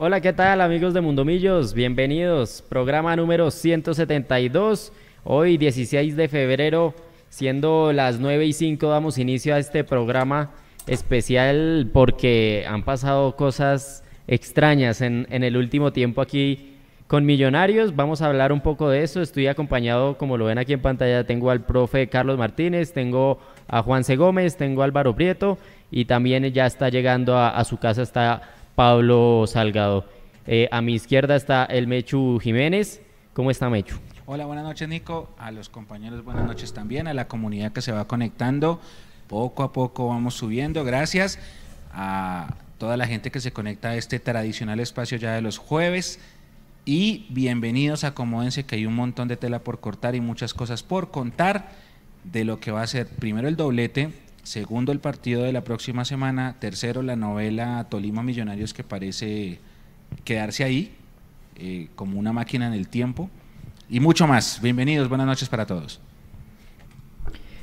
Hola, ¿qué tal amigos de Mundomillos? Bienvenidos. Programa número 172. Hoy 16 de febrero, siendo las 9 y 5, damos inicio a este programa especial porque han pasado cosas extrañas en, en el último tiempo aquí con Millonarios. Vamos a hablar un poco de eso. Estoy acompañado, como lo ven aquí en pantalla, tengo al profe Carlos Martínez, tengo a Juan C. Gómez, tengo a Álvaro Prieto y también ya está llegando a, su casa está Pablo Salgado. Eh, a mi izquierda está el Mechu Jiménez. ¿Cómo está Mechu? Hola, buenas noches Nico, a los compañeros buenas noches también, a la comunidad que se va conectando. Poco a poco vamos subiendo, gracias a toda la gente que se conecta a este tradicional espacio ya de los jueves. Y bienvenidos, acomódense que hay un montón de tela por cortar y muchas cosas por contar de lo que va a ser primero el doblete, segundo el partido de la próxima semana, tercero la novela Tolima Millonarios que parece quedarse ahí eh, como una máquina en el tiempo y mucho más. Bienvenidos, buenas noches para todos.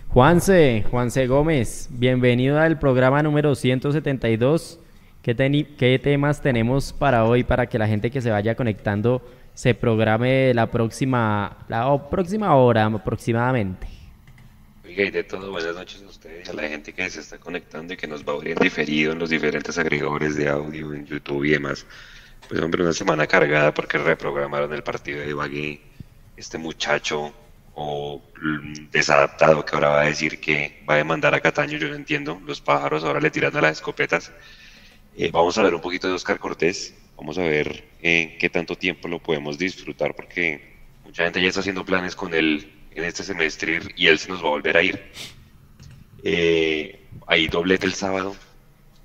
Juanse, Juanse Gómez, bienvenido al programa número 172 ¿Qué, temas tenemos para hoy para que la gente que se vaya conectando se programe la próxima, la próxima hora aproximadamente? Oiga, y de todo, buenas noches ustedes, a la gente que se está conectando y que nos va a en diferido en los diferentes agregadores de audio, en YouTube y demás. Pues hombre, una semana cargada porque reprogramaron el partido de Ibagué. Este muchacho o desadaptado que ahora va a decir que va a demandar a Cataño, yo no entiendo. Los pájaros ahora le tiran a las escopetas. Eh, vamos a ver un poquito de Oscar Cortés, vamos a ver en qué tanto tiempo lo podemos disfrutar, porque mucha gente ya está haciendo planes con él en este semestre y él se nos va a volver a ir. Eh, hay doblete el sábado,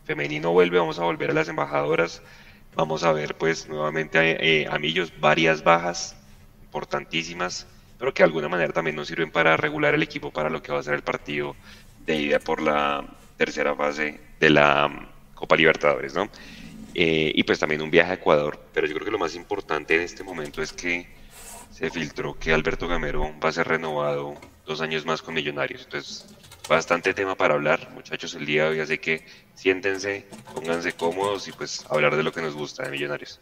femenino vuelve, vamos a volver a las embajadoras, vamos a ver pues nuevamente eh, a, Millos varias bajas importantísimas, pero que de alguna manera también nos sirven para regular el equipo para lo que va a ser el partido de ida por la tercera fase de la Copa Libertadores, ¿no? Eh, y pues también un viaje a Ecuador. Pero yo creo que lo más importante en este momento es que se filtró que Alberto Gamero va a ser renovado dos años más con Millonarios. Entonces, bastante tema para hablar, muchachos, el día de hoy. Así que siéntense, pónganse cómodos y pues hablar de lo que nos gusta de Millonarios.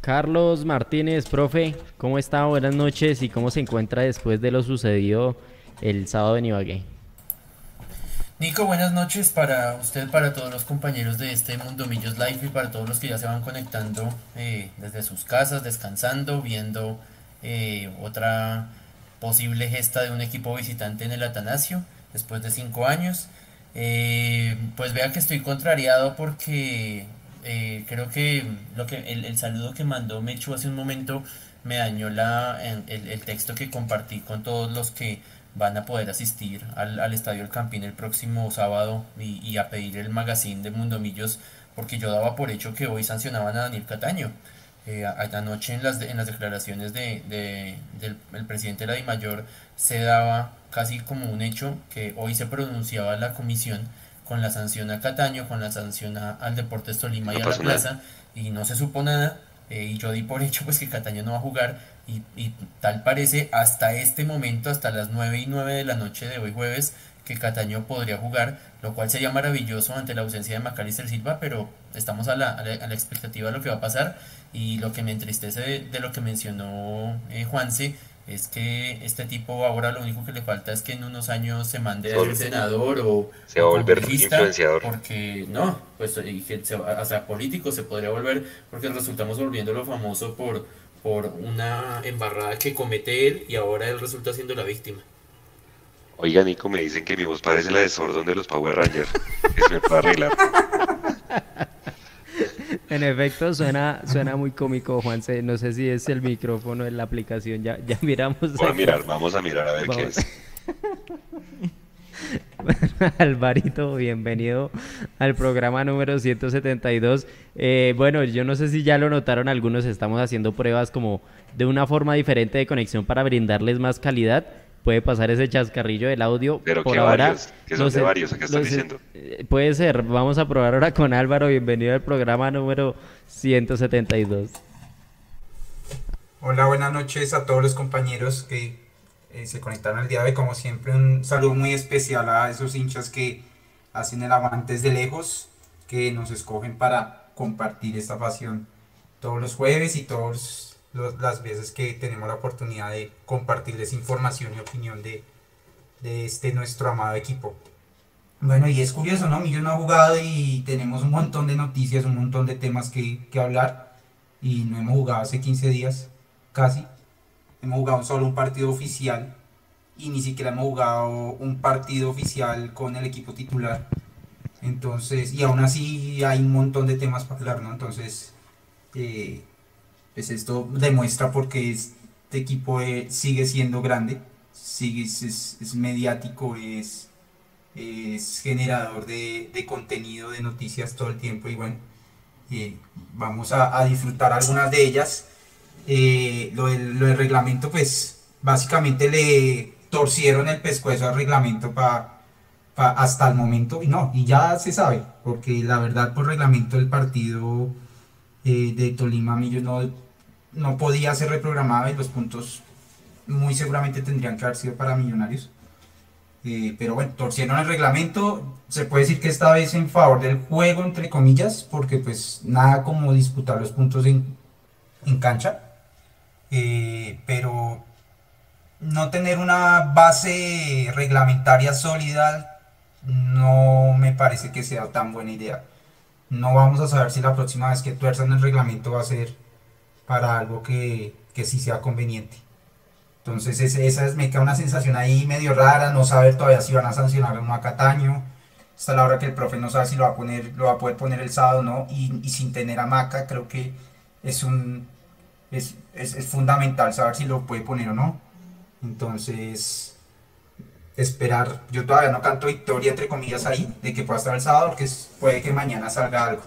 Carlos Martínez, profe, ¿cómo está? Buenas noches y cómo se encuentra después de lo sucedido el sábado en Ibagué. Nico, buenas noches para usted, para todos los compañeros de este Mundo Millos Live y para todos los que ya se van conectando eh, desde sus casas, descansando, viendo eh, otra posible gesta de un equipo visitante en el Atanasio después de cinco años. Eh, pues vea que estoy contrariado porque creo que, lo que el, saludo que mandó Mechu hace un momento me dañó la, el, el texto que compartí con todos los que van a poder asistir al, al Estadio El Campín el próximo sábado y, a pedir el magazine de Mundomillos porque yo daba por hecho que hoy sancionaban a Daniel Cataño. Eh, anoche en las, en las declaraciones de, del el presidente de la DIMAYOR se daba casi como un hecho que hoy se pronunciaba la comisión con la sanción a Cataño, con la sanción al Deportes Tolima y a la Plaza, y no se supo nada, eh, y yo di por hecho pues que Cataño no va a jugar, y, tal parece hasta este momento, hasta las 9 y 9 de la noche de hoy jueves, que Cataño podría jugar, lo cual sería maravilloso ante la ausencia de Macalister Silva, pero estamos a la, a la, expectativa de lo que va a pasar y lo que me entristece de, lo que mencionó eh, Juanse es que este tipo ahora lo único que le falta es que en unos años se mande a senador o se va a volver influenciador porque no pues y que sea político se podría volver porque resultamos volviéndolo famoso por por una embarrada que comete él y ahora él resulta siendo la víctima. Oiga, Nico, me dicen que mi voz parece la de Sordon de los Power Rangers. Eso me puede arreglar. En efecto, suena, suena muy cómico, Juanse. No sé si es el micrófono en la aplicación. Ya, ya miramos. Vamos a mirar, vamos a mirar a ver qué es. Alvarito, bienvenido al programa número 172. Eh, bueno, yo no sé si ya lo notaron algunos, estamos haciendo pruebas como de una forma diferente de conexión para brindarles más calidad. Puede pasar ese chascarrillo del audio. Pero por ahora, son de varios, ¿qué están diciendo? Eh, puede ser, vamos a probar ahora con Álvaro. Bienvenido al programa número 172. Hola, buenas noches a todos los compañeros que eh, se conectaron el día de hoy. Como siempre, un saludo muy especial a esos hinchas que hacen el aguante desde lejos, que nos escogen para compartir esta pasión todos los jueves y las veces que tenemos la oportunidad de compartirles información y opinión de, de este nuestro amado equipo. Bueno, y es curioso, ¿no? Millo no ha jugado y tenemos un montón de noticias, un montón de temas que, que hablar y no hemos jugado hace 15 días, casi. Hemos jugado solo un partido oficial y ni siquiera hemos jugado un partido oficial con el equipo titular. Entonces, y aún así hay un montón de temas para hablar, ¿no? Entonces, eh, pues esto demuestra porque este equipo eh, sigue siendo grande, sigue, es, mediático, es, generador de, contenido, de noticias todo el tiempo y bueno, eh, vamos a, disfrutar algunas de ellas. lo, del, lo del reglamento, pues básicamente le torcieron el pescuezo al reglamento para hasta el momento, y no, y ya se sabe, porque la verdad por reglamento el partido eh, de Tolima Millos no, no podía ser reprogramado y los puntos muy seguramente tendrían que haber sido para Millonarios. Eh, pero bueno, torcieron el reglamento, se puede decir que esta vez en favor del juego, entre comillas, porque pues nada como disputar los puntos en, en cancha. Eh, pero no tener una base reglamentaria sólida no me parece que sea tan buena idea. No vamos a saber si la próxima vez que tuerzan el reglamento va a ser para algo que, que sí sea conveniente. Entonces esa es, me queda una sensación ahí medio rara, no saber todavía si van a sancionar a un Macataño. Hasta la hora que el profe no sabe si lo va a poner, lo va a poder poner el sábado o no, y, y, sin tener a Maca, creo que es un es, es, es fundamental saber si lo puede poner o no. Entonces, esperar. Yo todavía no canto victoria, entre comillas, ahí, de que pueda estar el sábado, porque puede que mañana salga algo.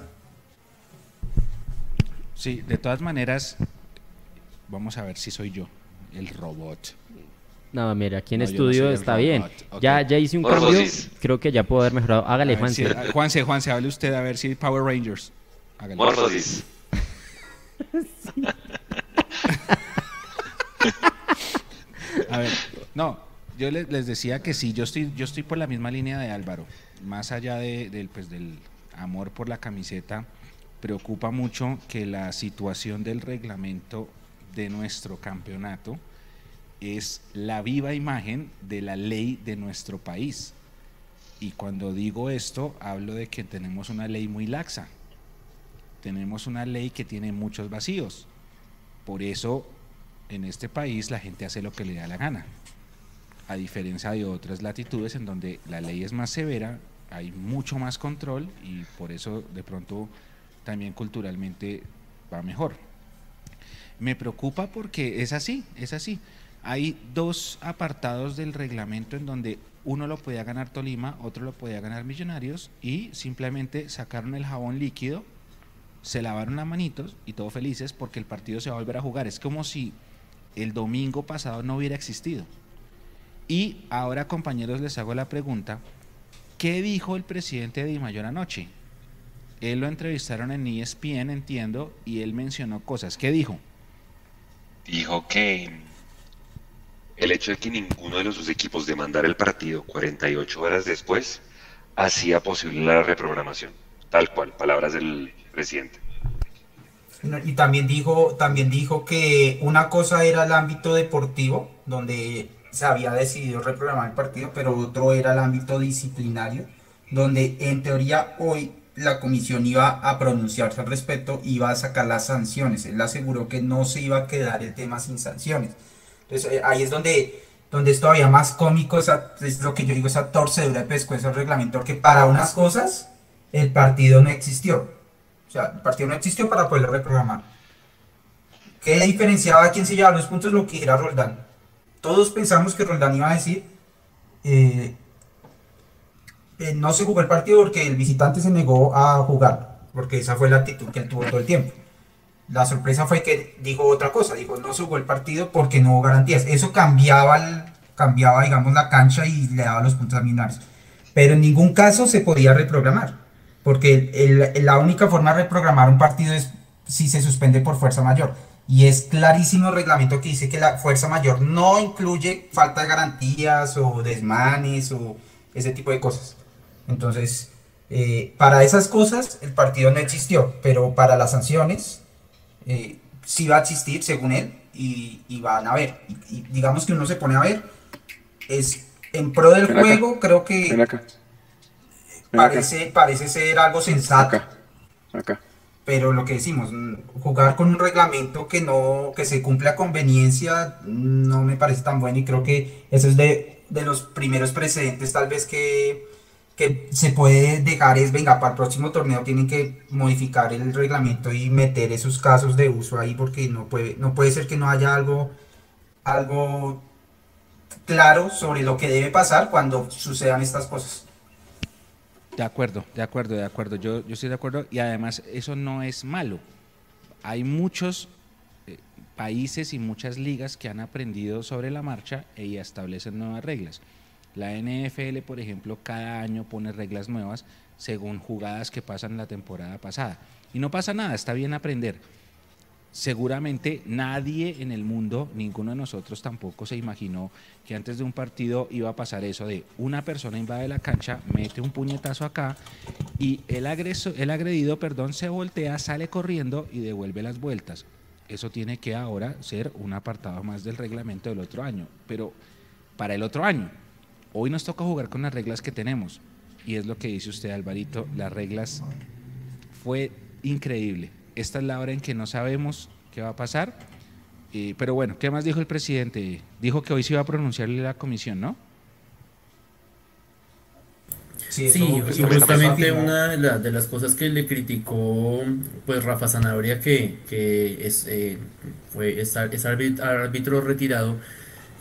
Sí, de todas maneras, vamos a ver si soy yo, el robot. No, mira, aquí en estudio está bien. Ya, ya hice un cambio, creo que ya puedo haber mejorado. Hágale, Juanse. Juanse, Juanse, hable usted a ver si Power Rangers. Hágale. Morfosis. a ver, no, yo les, decía que sí, yo estoy, yo estoy por la misma línea de Álvaro. Más allá de, pues, del amor por la camiseta, preocupa mucho que la situación del reglamento de nuestro campeonato es la viva imagen de la ley de nuestro país. Y cuando digo esto, hablo de que tenemos una ley muy laxa. Tenemos una ley que tiene muchos vacíos. Por eso en este país la gente hace lo que le da la gana a diferencia de otras latitudes en donde la ley es más severa, hay mucho más control y por eso de pronto también culturalmente va mejor. Me preocupa porque es así, es así. Hay dos apartados del reglamento en donde uno lo podía ganar Tolima, otro lo podía ganar Millonarios y simplemente sacaron el jabón líquido, se lavaron las manitos y todos felices porque el partido se va a volver a jugar. Es como si el domingo pasado no hubiera existido. Y ahora, compañeros, les hago la pregunta, ¿qué dijo el presidente de Mayor anoche? Él lo entrevistaron en ESPN, entiendo, y él mencionó cosas. ¿Qué dijo? Dijo que el hecho de que ninguno de los sus equipos demandara el partido 48 horas después hacía posible la reprogramación. Tal cual, palabras del presidente. Y también dijo, también dijo que una cosa era el ámbito deportivo, donde se había decidido reprogramar el partido, pero otro era el ámbito disciplinario, donde en teoría hoy la comisión iba a pronunciarse al respecto, iba a sacar las sanciones. Él aseguró que no se iba a quedar el tema sin sanciones. Entonces eh, ahí es donde, donde es todavía más cómico, esa, es lo que yo digo, esa torcedura de pescuezo del reglamento, porque para unas cosas el partido no existió. O sea, el partido no existió para poderlo reprogramar. ¿Qué diferenciaba a quién se llevaba los puntos? Lo que era Roldán todos pensamos que Roldán iba a decir, eh, eh, no se jugó el partido porque el visitante se negó a jugar, porque esa fue la actitud que él tuvo todo el tiempo. La sorpresa fue que dijo otra cosa, dijo no se jugó el partido porque no hubo garantías. Eso cambiaba, cambiaba digamos, la cancha y le daba los puntos a. Pero en ningún caso se podía reprogramar, porque la única forma de reprogramar un partido es si se suspende por fuerza mayor y es clarísimo el reglamento que dice que la fuerza mayor no incluye falta de garantías o desmanes o ese tipo de cosas. Entonces, Eh, para esas cosas el partido no existió, pero para las sanciones eh, sí va a existir según él y, van a ver. Y, digamos que uno se pone a ver, es en pro del juego, creo que parece, parece ser algo sensato. acá. Pero lo que decimos, jugar con un reglamento que no, que se cumple a conveniencia, no me parece tan bueno y creo que eso es de, de los primeros precedentes tal vez que, que se puede dejar es, venga, para el próximo torneo tienen que modificar el reglamento y meter esos casos de uso ahí porque no puede, no puede ser que no haya algo, algo claro sobre lo que debe pasar cuando sucedan estas cosas. De acuerdo, de acuerdo, de acuerdo. Yo, yo estoy de acuerdo y además eso no es malo. Hay muchos eh, países y muchas ligas que han aprendido sobre la marcha y establecen nuevas reglas. La NFL, por ejemplo, cada año pone reglas nuevas según jugadas que pasan la temporada pasada. Y no pasa nada, está bien aprender seguramente nadie en el mundo, ninguno de nosotros tampoco se imaginó que antes de un partido iba a pasar eso de una persona invade la cancha, mete un puñetazo acá y el, agreso, el agredido perdón, se voltea, sale corriendo y devuelve las vueltas. Eso tiene que ahora ser un apartado más del reglamento del otro año. Pero para el otro año, hoy nos toca jugar con las reglas que tenemos. Y es lo que dice usted, Alvarito, las reglas fue increíble esta es la hora en que no sabemos qué va a pasar. Eh, pero bueno, ¿qué más dijo el presidente? Dijo que hoy se iba a pronunciarle la comisión, ¿no? Sí, y justamente una de, las cosas que le criticó pues Rafa Zanabria, que, que es, eh, fue, es, árbitro retirado,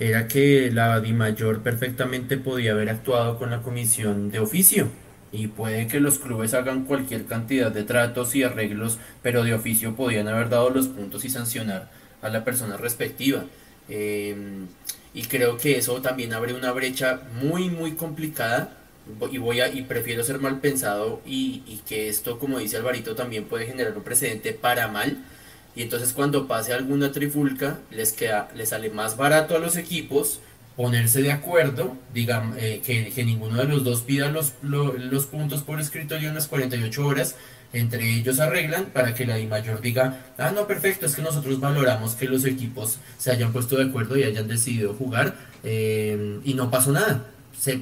era que la Mayor perfectamente podía haber actuado con la comisión de oficio y puede que los clubes hagan cualquier cantidad de tratos y arreglos, pero de oficio podían haber dado los puntos y sancionar a la persona respectiva. Em, y creo que eso también abre una brecha muy, muy complicada. Y voy a, y prefiero ser mal pensado y que esto, como dice Alvarito, también puede generar un precedente para mal. Y entonces cuando pase alguna trifulca, les queda, les sale más barato a los equipos ponerse de acuerdo, digamos, eh, que, que, ninguno de los dos pida los, los puntos por escrito y unas 48 horas, entre ellos arreglan para que la I mayor diga, ah, no, perfecto, es que nosotros valoramos que los equipos se hayan puesto de acuerdo y hayan decidido jugar eh, y no pasó nada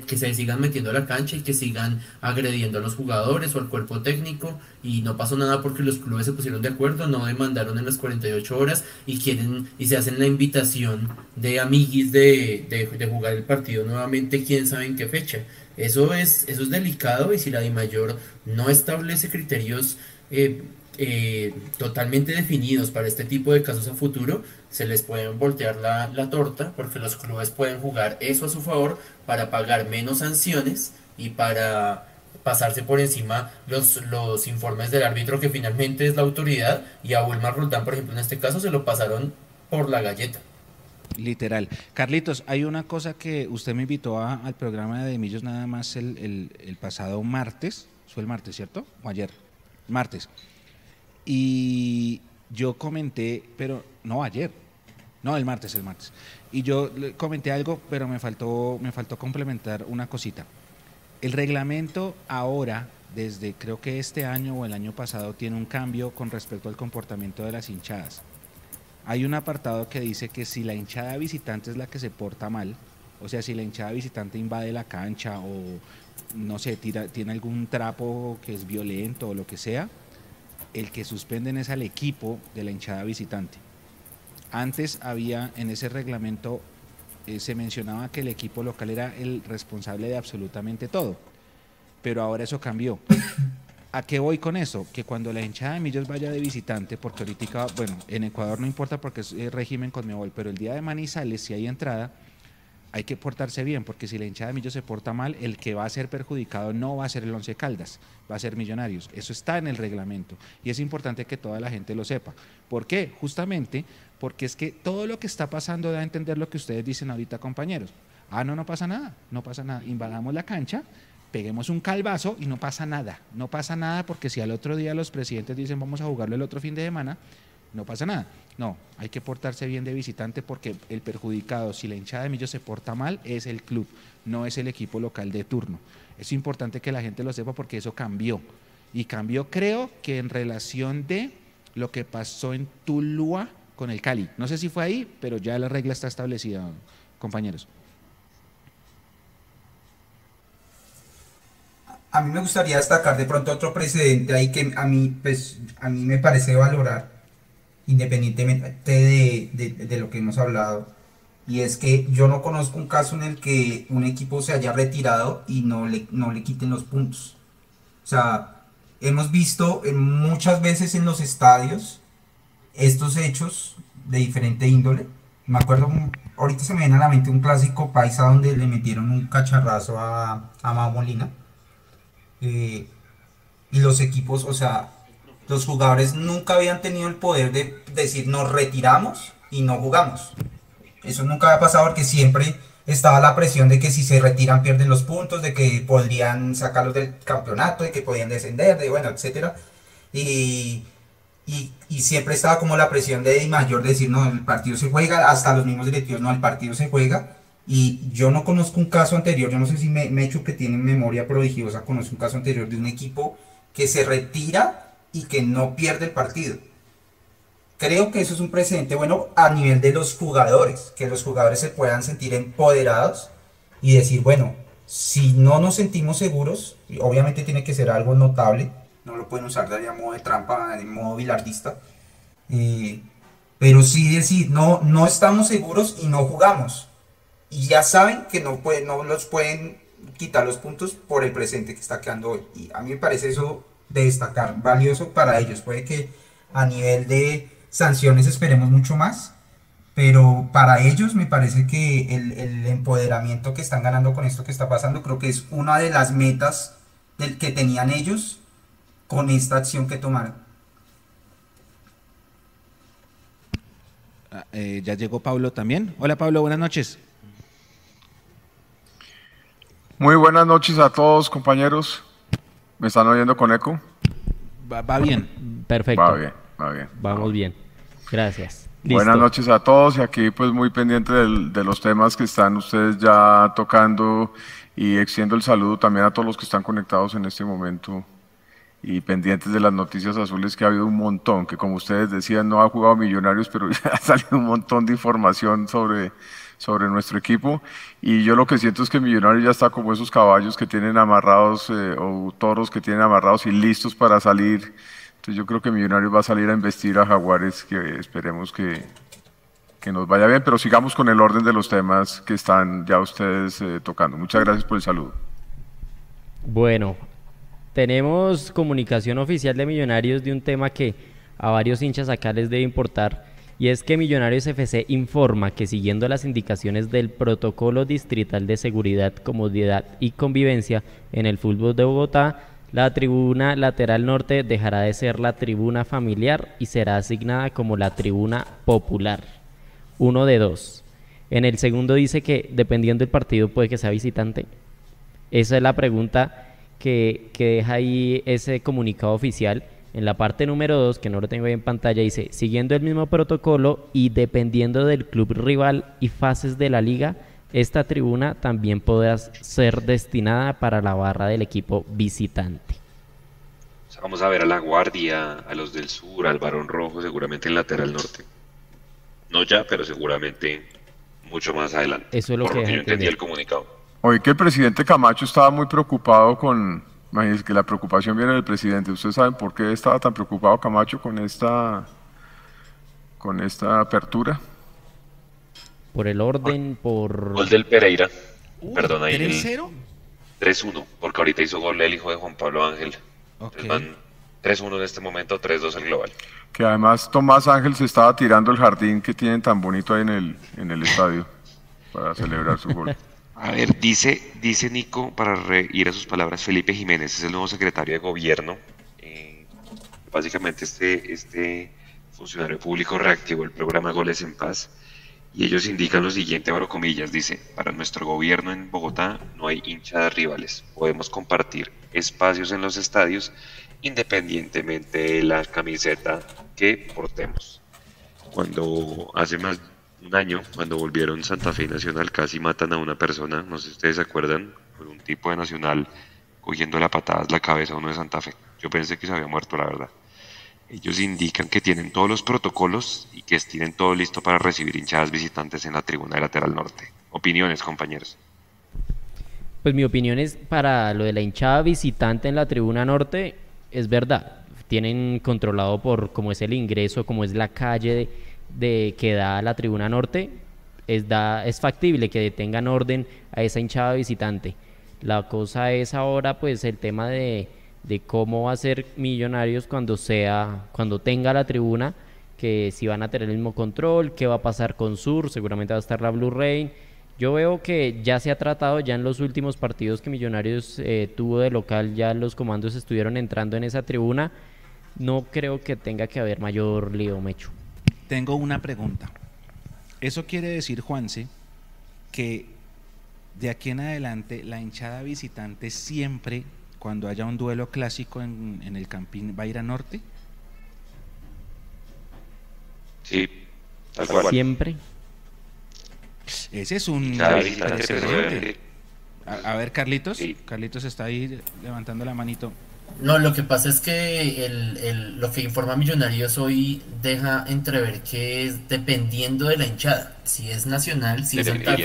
que se sigan metiendo a la cancha y que sigan agrediendo a los jugadores o al cuerpo técnico y no pasó nada porque los clubes se pusieron de acuerdo, no demandaron en las 48 horas y quieren y se hacen la invitación de amiguis de, de, jugar el partido nuevamente, quién sabe en qué fecha. Eso es, eso es delicado y si la mayor no establece criterios eh, eh, totalmente definidos para este tipo de casos a futuro, se les puede voltear la, la, torta porque los clubes pueden jugar eso a su favor para pagar menos sanciones y para pasarse por encima los, los informes del árbitro que finalmente es la autoridad y a Wilmar Roldán, por ejemplo, en este caso se lo pasaron por la galleta. Literal. Carlitos, hay una cosa que usted me invitó al programa de Millos nada más el, el pasado martes, fue el martes, ¿cierto? O ayer, martes. Y yo comenté, pero no ayer, no el martes, el martes. Y yo comenté algo, pero me faltó, me faltó complementar una cosita. El reglamento ahora, desde creo que este año o el año pasado, tiene un cambio con respecto al comportamiento de las hinchadas. Hay un apartado que dice que si la hinchada visitante es la que se porta mal, o sea, si la hinchada visitante invade la cancha o no sé, tira, tiene algún trapo que es violento o lo que sea, el que suspenden es al equipo de la hinchada visitante. Antes había en ese reglamento, eh, se mencionaba que el equipo local era el responsable de absolutamente todo, pero ahora eso cambió. ¿A qué voy con eso? Que cuando la hinchada de Millos vaya de visitante, porque ahorita, bueno, en Ecuador no importa porque es eh, régimen con Mebol, pero el día de Manizales, si hay entrada, hay que portarse bien, porque si la hinchada de Millos se porta mal, el que va a ser perjudicado no va a ser el Once Caldas, va a ser Millonarios. Eso está en el reglamento y es importante que toda la gente lo sepa. ¿Por qué? Justamente porque es que todo lo que está pasando da a entender lo que ustedes dicen ahorita, compañeros. Ah, no, no pasa nada, no pasa nada. Invadamos la cancha, peguemos un calvazo y no pasa nada. No pasa nada porque si al otro día los presidentes dicen vamos a jugarlo el otro fin de semana, no pasa nada. No, hay que portarse bien de visitante porque el perjudicado, si la hinchada de Millos se porta mal, es el club, no es el equipo local de turno. Es importante que la gente lo sepa porque eso cambió. Y cambió, creo que en relación de lo que pasó en Tuluá con el Cali. No sé si fue ahí, pero ya la regla está establecida, compañeros. A mí me gustaría destacar de pronto otro precedente ahí que a mí, pues, a mí me parece valorar, independientemente de, de lo que hemos hablado, y es que yo no conozco un caso en el que un equipo se haya retirado y no le, no le quiten los puntos. O sea, hemos visto muchas veces en los estadios estos hechos de diferente índole. Me acuerdo, ahorita se me viene a la mente un clásico paisa donde le metieron un cacharrazo a, a Mamolina. Eh, y los equipos, o sea, los jugadores nunca habían tenido el poder de decir nos retiramos y no jugamos. Eso nunca había pasado porque siempre estaba la presión de que si se retiran pierden los puntos, de que podrían sacarlos del campeonato, de que podían descender, de bueno, etcétera. Y, y, siempre estaba como la presión de mayor de decir, no, el partido se juega, hasta los mismos directivos, no, el partido se juega. Y yo no conozco un caso anterior, yo no sé si me, me he hecho que tiene memoria prodigiosa, conozco un caso anterior de un equipo que se retira y que no pierde el partido. Creo que eso es un precedente bueno a nivel de los jugadores, que los jugadores se puedan sentir empoderados y decir, bueno, si no nos sentimos seguros, obviamente tiene que ser algo notable, no lo pueden usar de modo de trampa, de modo bilardista, pero sí decir, no, no estamos seguros y no jugamos. Y ya saben que no, puede, no los pueden quitar los puntos por el presente que está quedando hoy. Y a mí me parece eso de destacar, valioso para ellos. Puede que a nivel de sanciones esperemos mucho más, pero para ellos me parece que el, empoderamiento que están ganando con esto que está pasando, creo que es una de las metas del que tenían ellos con esta acción que tomaron. Ah, eh, ya llegó Pablo también. Hola Pablo, buenas noches. Muy buenas noches a todos compañeros. ¿Me están oyendo con eco? Va, bien. Perfecto. Va bien, va bien. Vamos bien. Gracias. Buenas noches a todos y aquí pues muy pendiente de los temas que están ustedes ya tocando y extiendo el saludo también a todos los que están conectados en este momento y pendientes de las noticias azules que ha habido un montón, que como ustedes decían no ha jugado Millonarios, pero ya ha salido un montón de información sobre, sobre nuestro equipo y yo lo que siento es que Millonarios ya está como esos caballos que tienen amarrados eh, o toros que tienen amarrados y listos para salir yo creo que Millonarios va a salir a investir a Jaguares, que esperemos que, que nos vaya bien, pero sigamos con el orden de los temas que están ya ustedes eh, tocando. Muchas gracias por el saludo. Bueno, tenemos comunicación oficial de Millonarios de un tema que a varios hinchas acá les debe importar, y es que Millonarios FC informa que siguiendo las indicaciones del Protocolo Distrital de Seguridad, Comodidad y Convivencia en el fútbol de Bogotá, la tribuna lateral norte dejará de ser la tribuna familiar y será asignada como la tribuna popular. Uno de dos. En el segundo dice que dependiendo del partido puede que sea visitante. Esa es la pregunta que, deja ahí ese comunicado oficial. En la parte número dos, que no lo tengo ahí en pantalla, dice, siguiendo el mismo protocolo y dependiendo del club rival y fases de la liga, esta tribuna también podrá ser destinada para la barra del equipo visitante. vamos a ver a la Guardia, a los del Sur, al Barón Rojo, seguramente en lateral norte. No ya, pero seguramente mucho más adelante. Eso es lo que, yo entendí el comunicado. Hoy que el presidente Camacho estaba muy preocupado con, imagínense que la preocupación viene del presidente. ¿Ustedes saben por qué estaba tan preocupado Camacho con esta, con esta apertura? por el orden, por... Gol del Pereira. Perdón, ahí. ¿3-0? 3-1, porque ahorita hizo gol el hijo de Juan Pablo Ángel. Okay. 3-1 en este momento, 3-2 el global. Que además Tomás Ángel se estaba tirando el jardín que tienen tan bonito ahí en el, en el estadio para celebrar su gol. A ver, dice, dice Nico, para ir a sus palabras, Felipe Jiménez es el nuevo secretario de gobierno. Eh, básicamente este, este funcionario público reactivó el programa Goles en Paz y ellos indican lo siguiente, abro comillas, dice, para nuestro gobierno en Bogotá no hay hinchadas rivales, podemos compartir espacios en los estadios independientemente de la camiseta que portemos. Cuando hace más un año, cuando volvieron Santa Fe Nacional, casi matan a una persona, no sé si ustedes se acuerdan, por un tipo de Nacional cogiendo la patadas la cabeza a uno de Santa Fe. Yo pensé que se había muerto, la verdad. Ellos indican que tienen todos los protocolos y que tienen todo listo para recibir hinchadas visitantes en la tribuna lateral norte. Opiniones, compañeros. Pues mi opinión es para lo de la hinchada visitante en la tribuna norte, es verdad. Tienen controlado por cómo es el ingreso, cómo es la calle que da la tribuna norte. Es, da, es factible que detengan orden a esa hinchada visitante. La cosa es ahora pues el tema de, de cómo va a ser Millonarios cuando sea, cuando tenga la tribuna, que si van a tener el mismo control, qué va a pasar con Sur, seguramente va a estar la Blue Rain. Yo veo que ya se ha tratado, ya en los últimos partidos que Millonarios eh, tuvo de local, ya los comandos estuvieron entrando en esa tribuna. No creo que tenga que haber mayor lío, Mecho. Tengo una pregunta. Eso quiere decir, Juanse, que de aquí en adelante la hinchada visitante siempre cuando haya un duelo clásico en, el Campín, ¿va a ir a norte? Sí, Siempre. Ese es un a, ver, Carlitos. Carlitos está ahí levantando la manito. No, lo que pasa es que el, lo que informa Millonarios hoy deja entrever que es dependiendo de la hinchada. Si es nacional, si es Santa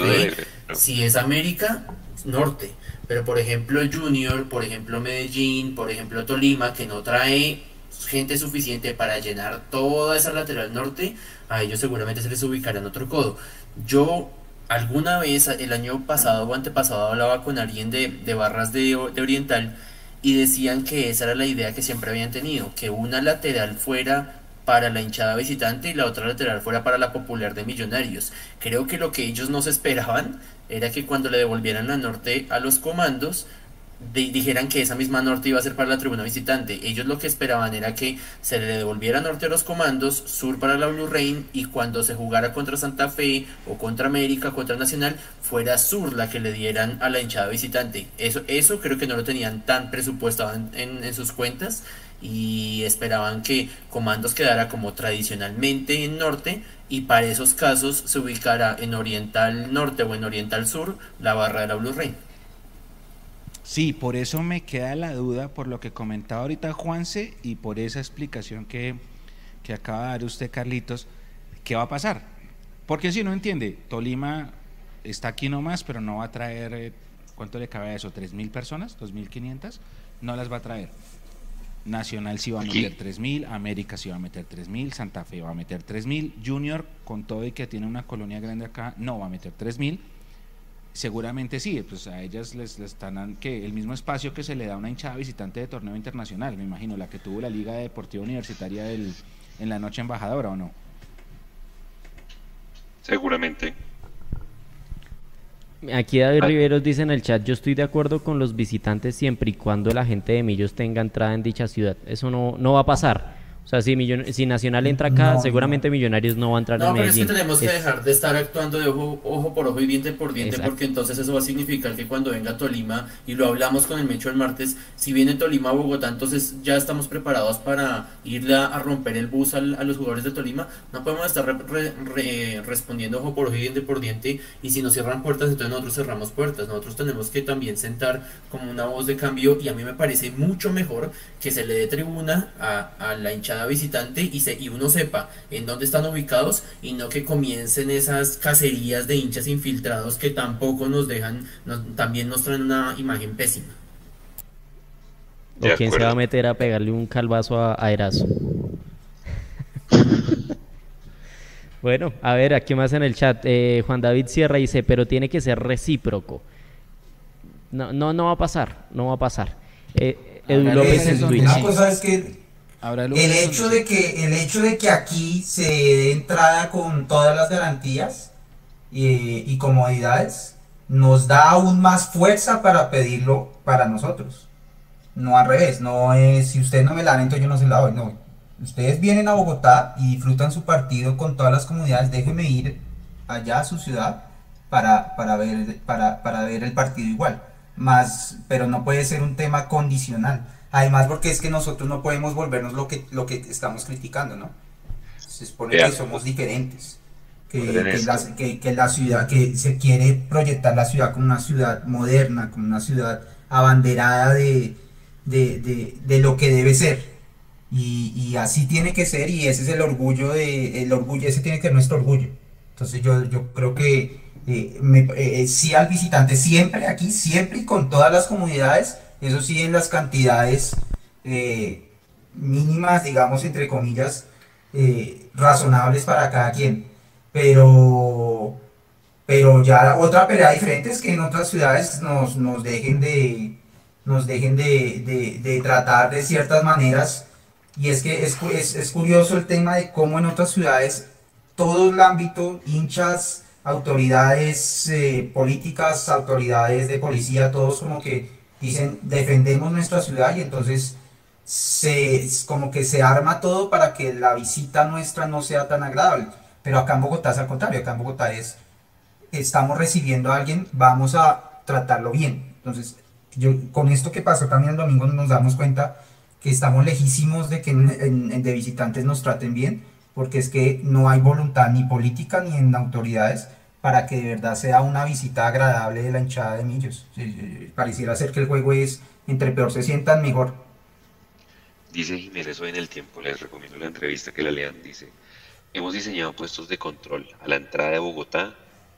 si es América, norte. Pero por ejemplo Junior, por ejemplo Medellín, por ejemplo Tolima, que no trae gente suficiente para llenar toda esa lateral norte, a ellos seguramente se les ubicará en otro codo. Yo alguna vez, el año pasado o antepasado, hablaba con alguien de, de Barras de, de Oriental y decían que esa era la idea que siempre habían tenido, que una lateral fuera para la hinchada visitante y la otra lateral fuera para la popular de Millonarios. Creo que lo que ellos no se esperaban era que cuando le devolvieran la norte a los comandos, dijeran que esa misma norte iba a ser para la tribuna visitante. Ellos lo que esperaban era que se le devolviera norte a los comandos, sur para la Blue Rain y cuando se jugara contra Santa Fe o contra América, contra Nacional, fuera sur la que le dieran a la hinchada visitante. Eso, eso creo que no lo tenían tan presupuestado en, en sus cuentas y esperaban que comandos quedara como tradicionalmente en norte y para esos casos se ubicara en oriental norte o en oriental sur la barra de la Blue Rain. Sí, por eso me queda la duda por lo que comentaba ahorita Juanse y por esa explicación que, que acaba de dar usted Carlitos, ¿qué va a pasar? Porque si no entiende, Tolima está aquí nomás, pero no va a traer, eh, ¿cuánto le cabe a eso? ¿3.000 personas? ¿2.500? No las va a traer. Nacional sí va a meter 3.000, América sí va a meter 3.000, Santa Fe va a meter 3.000, Junior con todo y que tiene una colonia grande acá no va a meter 3.000. Seguramente sí, pues a ellas les, están que el mismo espacio que se le da a una hinchada visitante de torneo internacional, me imagino, la que tuvo la Liga Deportiva Universitaria del, en la noche embajadora o no. Seguramente. Aquí David Riveros dice en el chat, yo estoy de acuerdo con los visitantes siempre y cuando la gente de Millos tenga entrada en dicha ciudad. Eso no, no va a pasar. O sea, si, si Nacional entra acá, seguramente Millonarios no va a entrar no, en Medellín. No, pero es que tenemos que dejar de estar actuando de ojo, ojo por ojo y diente por diente, porque entonces eso va a significar que cuando venga Tolima, y lo hablamos con el Mecho el martes, si viene Tolima a Bogotá, entonces ya estamos preparados para irle a, romper el bus a los jugadores de Tolima. No podemos estar respondiendo ojo por ojo y diente por diente, y si nos cierran puertas, entonces nosotros cerramos puertas. Nosotros tenemos que también sentar como una voz de cambio, y a mí me parece mucho mejor que se le dé tribuna a, a la hinchada visitante y, se, y uno sepa en dónde están ubicados y no que comiencen esas cacerías de hinchas infiltrados que tampoco nos dejan, también nos traen una imagen pésima. ¿O quién se va a meter a pegarle un calvazo a, a Erazo? bueno, a ver, aquí más en el chat. Eh, Juan David Sierra dice, pero tiene que ser recíproco. No, no, no va a pasar, no va a pasar. Eh, Edu López en Twitch. es que el hecho de que el hecho de que aquí se dé entrada con todas las garantías y, comodidades nos da aún más fuerza para pedirlo para nosotros. No al revés, no es si ustedes no me la dan, entonces yo no se la doy. No, ustedes vienen a Bogotá y disfrutan su partido con todas las comodidades. Déjenme ir allá a su ciudad para, para, ver, para, para ver el partido igual. Más, pero no puede ser un tema condicional Además porque es que nosotros no podemos volvernos lo que, lo que estamos criticando, ¿no? Se supone que somos diferentes. Que, que, la, ciudad, que se quiere proyectar la ciudad como una ciudad moderna, como una ciudad abanderada de, de, lo que debe ser. Y, así tiene que ser y ese es el orgullo de el orgullo ese tiene que ser nuestro orgullo entonces yo, yo creo que eh, eh, sí al visitante siempre aquí siempre y con todas las comunidades eso sí en las cantidades eh, mínimas digamos entre comillas razonables para cada quien pero pero ya otra pelea diferente es que en otras ciudades nos, nos dejen de nos dejen de, de, tratar de ciertas maneras. Y es que es, es, curioso el tema de cómo en otras ciudades todo el ámbito, hinchas, autoridades eh, políticas, autoridades de policía, todos como que dicen defendemos nuestra ciudad y entonces se, como que se arma todo para que la visita nuestra no sea tan agradable. Pero acá en Bogotá es al contrario, acá en Bogotá es, estamos recibiendo a alguien, vamos a tratarlo bien. Entonces, yo, con esto que pasó también el domingo nos damos cuenta que estamos lejísimos de que en, de visitantes nos traten bien, porque es que no hay voluntad ni política ni en autoridades para que de verdad sea una visita agradable de la hinchada de Millos. Pareciera ser que el juego es entre peor se sientan, mejor. Dice Jiménez hoy en el tiempo, les recomiendo la entrevista que la lean, dice, hemos diseñado puestos de control a la entrada de Bogotá,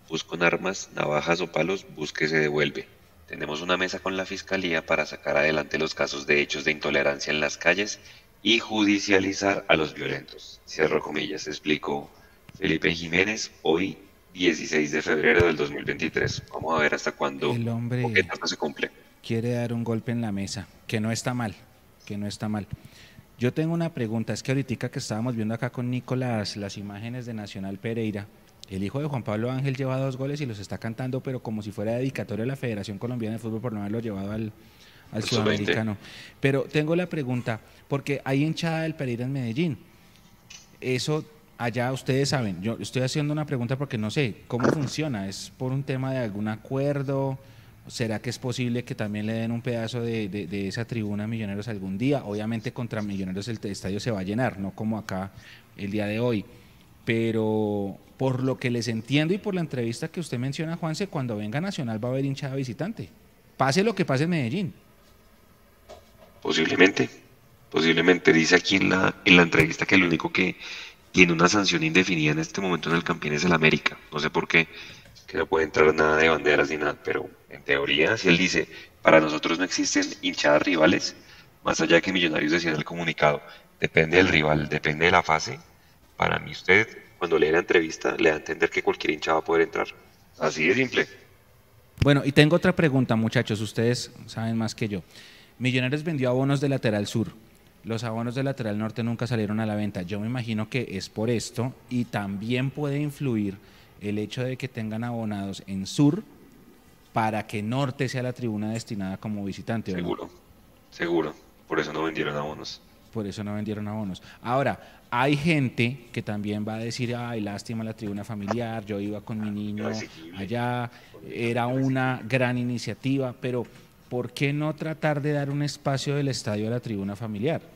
buscan armas, navajas o palos, busque se devuelve. Tenemos una mesa con la Fiscalía para sacar adelante los casos de hechos de intolerancia en las calles y judicializar a los violentos. Cierro comillas, explicó Felipe Jiménez hoy 16 de febrero del 2023. Vamos a ver hasta cuándo el hombre se cumple. Quiere dar un golpe en la mesa, que no está mal, que no está mal. Yo tengo una pregunta, es que ahorita que estábamos viendo acá con Nicolás las imágenes de Nacional Pereira, el hijo de Juan Pablo Ángel lleva dos goles y los está cantando, pero como si fuera dedicatoria a la Federación Colombiana de Fútbol por no haberlo llevado al, sudamericano. Pero tengo la pregunta, porque hay hinchada del Pereira en Medellín. Eso allá ustedes saben, yo estoy haciendo una pregunta porque no sé cómo funciona, ¿es por un tema de algún acuerdo? ¿Será que es posible que también le den un pedazo de, de esa tribuna a Millonarios algún día? Obviamente contra Millonarios el estadio se va a llenar, no como acá el día de hoy. Pero por lo que les entiendo y por la entrevista que usted menciona, Juanse, cuando venga Nacional va a haber hinchada visitante. Pase lo que pase en Medellín. Posiblemente, posiblemente. Dice aquí en la, en la entrevista que el único que tiene una sanción indefinida en este momento en el Campín es el América. No sé por qué, que no puede entrar nada de banderas ni nada, pero en teoría, si él dice, para nosotros no existen hinchadas rivales, más allá de que Millonarios decía en el comunicado, depende del rival, depende de la fase, para mí usted cuando lee la entrevista le da a entender que cualquier hincha va a poder entrar. Así de simple. Bueno, y tengo otra pregunta, muchachos. Ustedes saben más que yo. Millonarios vendió abonos de lateral sur. Los abonos de lateral norte nunca salieron a la venta. Yo me imagino que es por esto y también puede influir el hecho de que tengan abonados en sur para que norte sea la tribuna destinada como visitante. Seguro, seguro. Por eso no vendieron abonos. Por eso no vendieron abonos. Ahora, hay gente que también va a decir, ay, lástima la tribuna familiar, yo iba con mi niño allá, era una gran iniciativa, pero ¿por qué no tratar de dar un espacio del estadio a la tribuna familiar?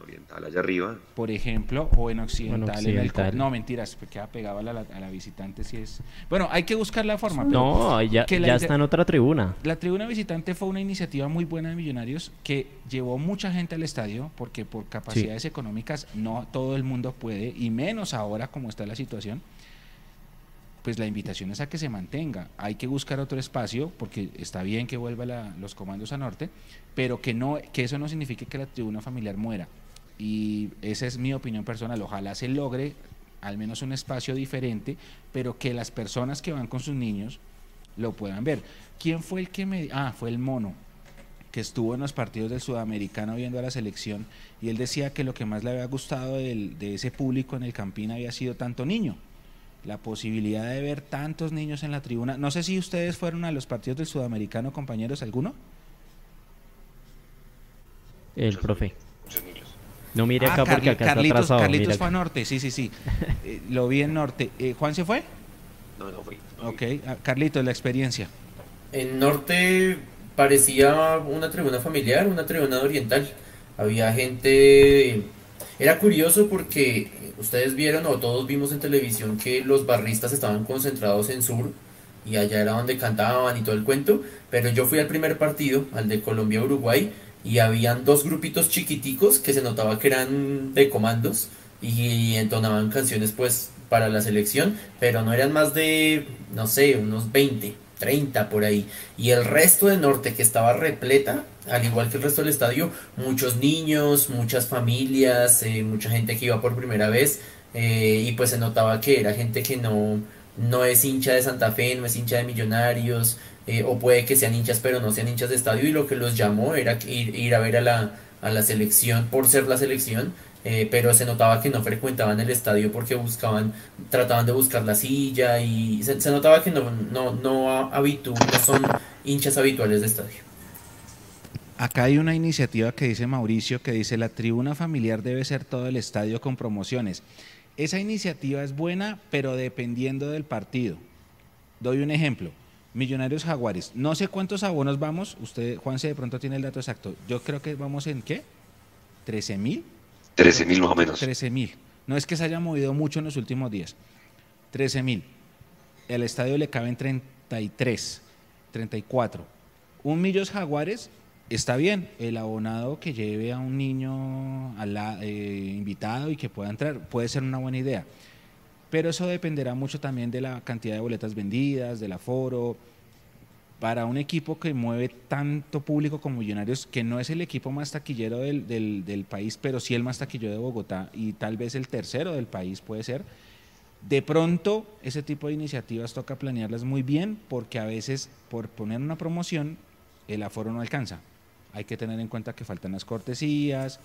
Oriental allá arriba. Por ejemplo, o en occidental. En el, no, mentiras, porque queda pegado a la, a la, visitante si es... Bueno, hay que buscar la forma. no, ya, ya está en otra tribuna. La tribuna visitante fue una iniciativa muy buena de Millonarios que llevó mucha gente al estadio porque por capacidades económicas no todo el mundo puede, y menos ahora como está la situación pues la invitación es a que se mantenga. Hay que buscar otro espacio, porque está bien que vuelva los comandos a norte, pero que, no, que eso no signifique que la tribuna familiar muera y esa es mi opinión personal. Ojalá se logre al menos un espacio diferente, pero que las personas que van con sus niños lo puedan ver. ¿Quién fue el que me... Ah, fue el mono, que estuvo en los partidos del Sudamericano viendo a la selección y él decía que lo que más le había gustado de ese público en el Campín había sido tanto niño. La posibilidad de ver tantos niños en la tribuna. No sé si ustedes fueron a los partidos del Sudamericano, compañeros, ¿alguno? El profe. No mire ah, acá porque acá Carlitos, está atrasado. Carlitos fue a norte, sí, sí, sí. Eh, lo vi en norte. Eh, ¿Juan se fue? No, no fui. ok, ah, Carlitos, la experiencia. En norte, parecía una tribuna familiar, una tribuna oriental. Había gente... Era curioso porque ustedes vieron o todos vimos en televisión que los barristas estaban concentrados en sur y allá era donde cantaban y todo el cuento, pero yo fui al primer partido, al de Colombia-Uruguay, y habían dos grupitos chiquiticos que se notaba que eran de comandos y entonaban canciones pues para la selección, pero no eran más de, no sé, unos 20, 30 por ahí. Y el resto del norte que estaba repleta, al igual que el resto del estadio, muchos niños, muchas familias, eh, mucha gente que iba por primera vez, eh, y pues se notaba que era gente que no, no es hincha de Santa Fe, no es hincha de Millonarios, eh, o puede que sean hinchas pero no sean hinchas de estadio, y lo que los llamó era ir, ir a ver a la, a la selección por ser la selección eh, pero se notaba que no frecuentaban el estadio porque buscaban, trataban de buscar la silla y se, notaba que no, no, no, no son hinchas habituales de estadio. Acá hay una iniciativa que dice Mauricio, que dice la tribuna familiar debe ser todo el estadio con promociones. Esa iniciativa es buena, pero dependiendo del partido. Doy un ejemplo. Millonarios Jaguares. No sé cuántos abonos vamos. Usted, Juan, de pronto tiene el dato exacto. Yo creo que vamos en qué? ¿13 mil? 13 mil más o menos. 13 mil. No es que se haya movido mucho en los últimos días. 13 mil. El estadio le caben 33, 34. Un Millos Jaguares está bien. El abonado que lleve a un niño eh, invitado y que pueda entrar puede ser una buena idea. Pero eso dependerá mucho también de la cantidad de boletas vendidas, del aforo, para un equipo que mueve tanto público como Millonarios, que no es el equipo más taquillero del, del, país, pero sí el más taquillero de Bogotá y tal vez el tercero del país puede ser, de pronto ese tipo de iniciativas toca planearlas muy bien porque a veces por poner una promoción el aforo no alcanza. Hay que tener en cuenta que faltan las cortesías,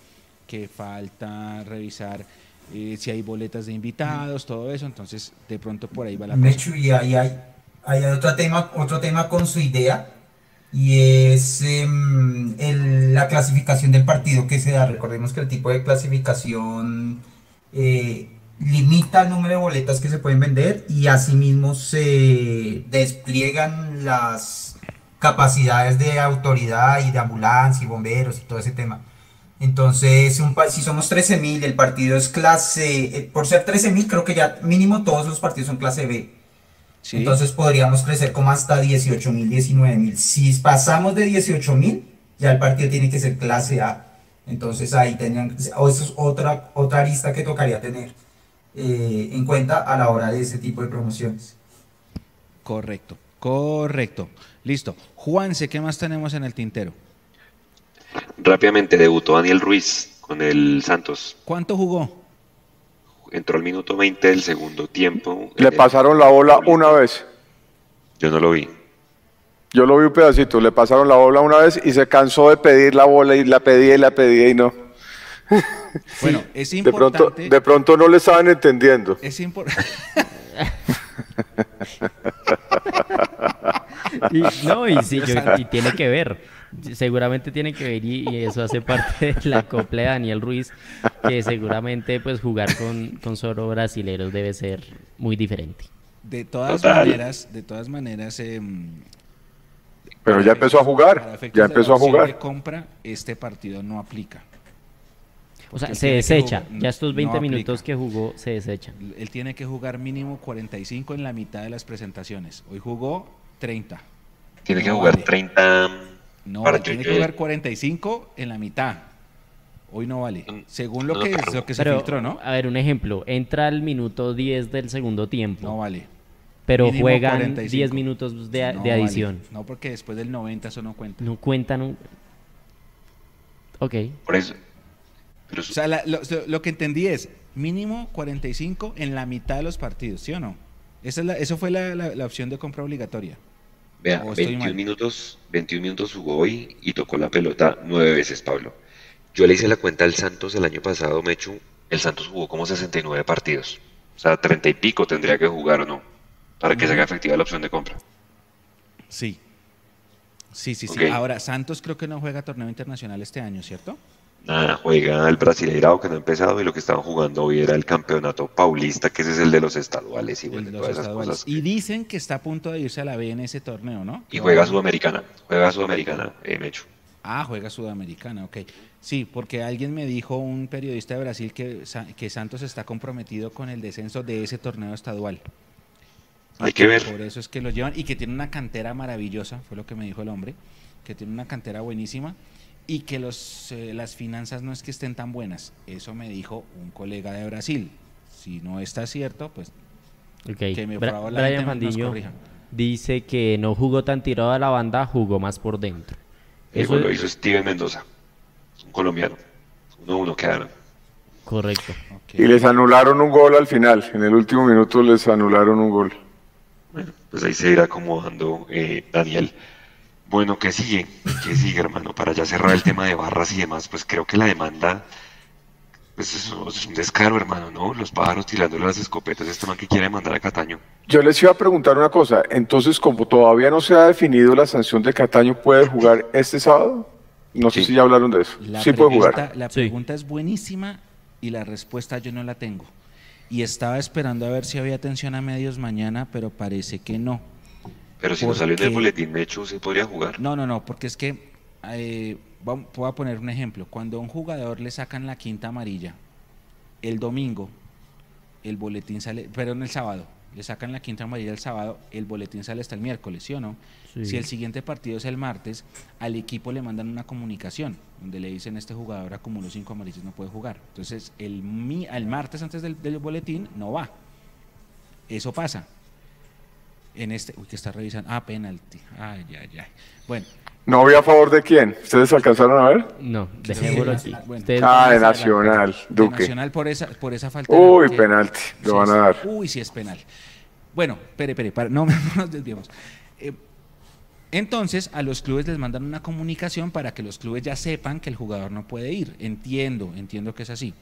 que falta revisar eh, si hay boletas de invitados, todo eso, entonces de pronto por ahí va la cosa. y ahí hay hay otro tema, otro tema con su idea y es em, la clasificación del partido que se da. Recordemos que el tipo de clasificación eh, limita el número de boletas que se pueden vender y asimismo se despliegan las capacidades de autoridad y de ambulancia y bomberos y todo ese tema. Entonces, un, si somos 13.000, el partido es clase, eh, por ser 13.000 creo que ya mínimo todos los partidos son clase B. Entonces podríamos crecer como hasta 18 mil, 19 mil. Si pasamos de 18 mil, ya el partido tiene que ser clase A. Entonces ahí tendrían, o eso es otra, otra lista que tocaría tener eh, en cuenta a la hora de ese tipo de promociones. Correcto, correcto. Listo. Juanse, ¿qué más tenemos en el tintero? Rápidamente debutó Daniel Ruiz con el Santos. ¿Cuánto jugó? entró al minuto 20 del segundo tiempo. Le pasaron la bola una vez. Yo no lo vi. Yo lo vi un pedacito, le pasaron la bola una vez y se cansó de pedir la bola y la pedía y la pedía y no. Bueno, es importante. De pronto, de pronto no le estaban entendiendo. Es importante. no, y sí, y tiene que ver seguramente tiene que ver y, eso hace parte de la copla de Daniel Ruiz, que seguramente pues jugar con, con solo brasileros debe ser muy diferente. De todas maneras, de todas maneras, em, pero ya empezó a jugar, ya empezó a jugar. De compra, este partido no aplica. O sea, se desecha. ya estos 20 minutos que jugó se desechan. Él tiene que jugar mínimo 45 en la mitad de las presentaciones. Hoy jugó 30. Tiene que jugar 30 no, tiene que jugar 45 en la mitad. Hoy no vale. Mm, Según lo que, lo que se filtró, ¿no? A ver, un ejemplo. Entra al minuto 10 del segundo tiempo. No vale. Pero juegan 10 minutos de, adición. No, porque después del 90 eso no cuenta. No cuentan. Un... Ok. Por eso. O sea, lo, que entendí es mínimo 45 en la mitad de los partidos, ¿sí o no? Esa es la, eso fue la opción de compra obligatoria. Vea, 21 minutos, 21 minutos jugó hoy y tocó la pelota nueve veces, Pablo. Yo le hice la cuenta al Santos el año pasado, Mechu. El Santos jugó como 69 partidos. O sea, 30 y pico tendría que jugar o no, para que se haga efectiva la opción de compra. Sí. Sí, sí, sí. Ahora, Santos creo que no juega torneo internacional este año, ¿cierto? Nada, juega el Brasileirao que no ha empezado y lo que estaban jugando hoy era el campeonato paulista, que ese es el de los estaduales y bueno, todas esas cosas. Y dicen que está a punto de irse a la B en ese torneo, ¿no? Y juega Sudamericana, juega Sudamericana, eh, Mecho. Ah, juega Sudamericana, ok. Sí, porque alguien me dijo, un periodista de Brasil, que, que Santos está comprometido con el descenso de ese torneo estadual. Hay que ver. Por eso es que lo llevan y que tiene una cantera maravillosa, fue lo que me dijo el hombre, que tiene una cantera buenísima y que los, eh, las finanzas no es que estén tan buenas. Eso me dijo un colega de Brasil. Si no está cierto, pues Ok. Que me- Bra- la Brian gente nos Fandiño corrija. dice que no jugó tan tirado a la banda, jugó más por dentro. Eso lo hizo Steven Mendoza, un colombiano. Uno uno quedaron. correcto. Y les anularon un gol al final. En el último minuto les anularon un gol. Bueno, pues ahí se irá acomodando eh, Daniel. Bueno, ¿qué sigue? ¿Qué sigue, hermano? Para ya cerrar el tema de barras y demás, pues creo que la demanda, pues es un descaro, hermano, ¿no? Los pájaros tirándole las escopetas, este man que quiere mandar a Cataño. Yo les iba a preguntar una cosa. Entonces, como todavía no se ha definido la sanción de Cataño, ¿puede jugar este sábado? No sé si ya hablaron de eso. La sí puede jugar. La Sí. pregunta es buenísima y la respuesta yo no la tengo. Y estaba esperando a ver si había atención a medios mañana, pero parece que no. Pero si no ¿Por salió en el boletín de hecho, se podría jugar. No, no, no, porque es que, eh, voy a poner un ejemplo. Cuando a un jugador le sacan la quinta amarilla, el domingo, el boletín sale, perdón, el sábado, le sacan la quinta amarilla el sábado, el boletín sale hasta el miércoles, ¿sí o no? Sí. Si el siguiente partido es el martes, al equipo le mandan una comunicación donde le dicen este jugador acumuló cinco amarillas, no puede jugar. Entonces, el, mi, al martes antes del, del boletín no va. Eso pasa. En este, uy, que está revisando. Ah, penalti. Ay, ay, ay. Bueno, ¿No había a favor de quién? ¿Ustedes alcanzaron a ver? No, dejémoslo aquí. Bueno. Ah, de Nacional, de Duque. Nacional por esa, por esa falta. de- Uy, penalti, lo Sí, van a dar. Uy, sí es penal. Bueno, espere, espere, para, no, no nos desviemos. Eh, entonces, a los clubes les mandan una comunicación para que los clubes ya sepan que el jugador no puede ir. Entiendo, entiendo que es así.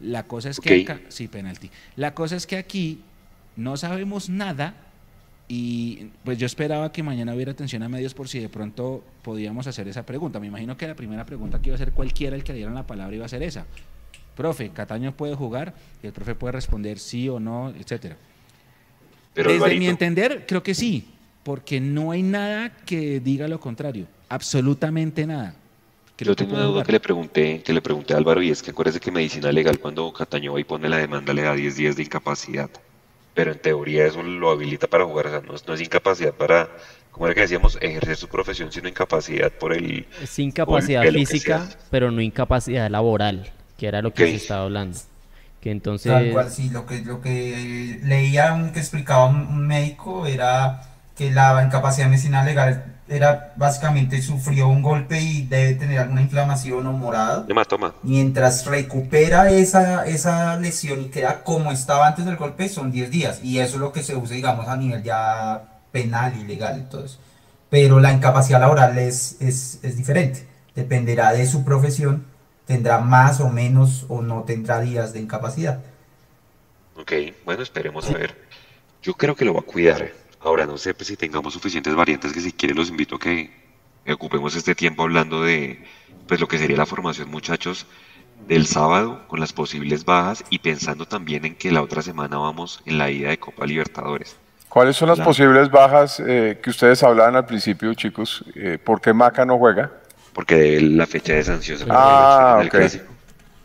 La cosa es que acá, sí, penalti. La cosa es que aquí no sabemos nada y pues yo esperaba que mañana hubiera atención a medios por si de pronto podíamos hacer esa pregunta. Me imagino que la primera pregunta que iba a hacer cualquiera el que le dieran la palabra iba a ser esa. Profe, ¿Cataño puede jugar? Y el profe puede responder sí o no, etcétera. Pero Desde mi entender, creo que sí, porque no hay nada que diga lo contrario, absolutamente nada. Creo yo tengo una duda jugar. que le pregunté, que le pregunté a Álvaro y es que acuérdese que medicina legal cuando Cataño va y pone la demanda le da 10 días de incapacidad. Pero en teoría eso lo habilita para jugar, o sea, no es, no es incapacidad para, como era que decíamos, ejercer su profesión, sino incapacidad por el... Es incapacidad física, pero no incapacidad laboral, que era lo que se estaba hablando. Que entonces... Tal cual, sí, lo que, lo que leía un, que explicaba un, un médico era que la incapacidad medicinal legal era básicamente sufrió un golpe y debe tener alguna inflamación o morado. Hematoma. Mientras recupera esa, esa lesión y queda como estaba antes del golpe, son 10 días. Y eso es lo que se usa, digamos, a nivel ya penal y legal eso. Pero la incapacidad laboral es, es, es diferente. Dependerá de su profesión. Tendrá más o menos o no tendrá días de incapacidad. Ok, bueno, esperemos a ver. Yo creo que lo va a cuidar. Ahora no sé pues, si tengamos suficientes variantes que si quiere los invito a que ocupemos este tiempo hablando de pues lo que sería la formación, muchachos, del sábado con las posibles bajas y pensando también en que la otra semana vamos en la ida de Copa Libertadores. ¿Cuáles son las posibles bajas eh, que ustedes hablaban al principio, chicos? Eh, ¿Por qué Maca no juega? Porque de la fecha de sanción se Ah, el ok. clásico.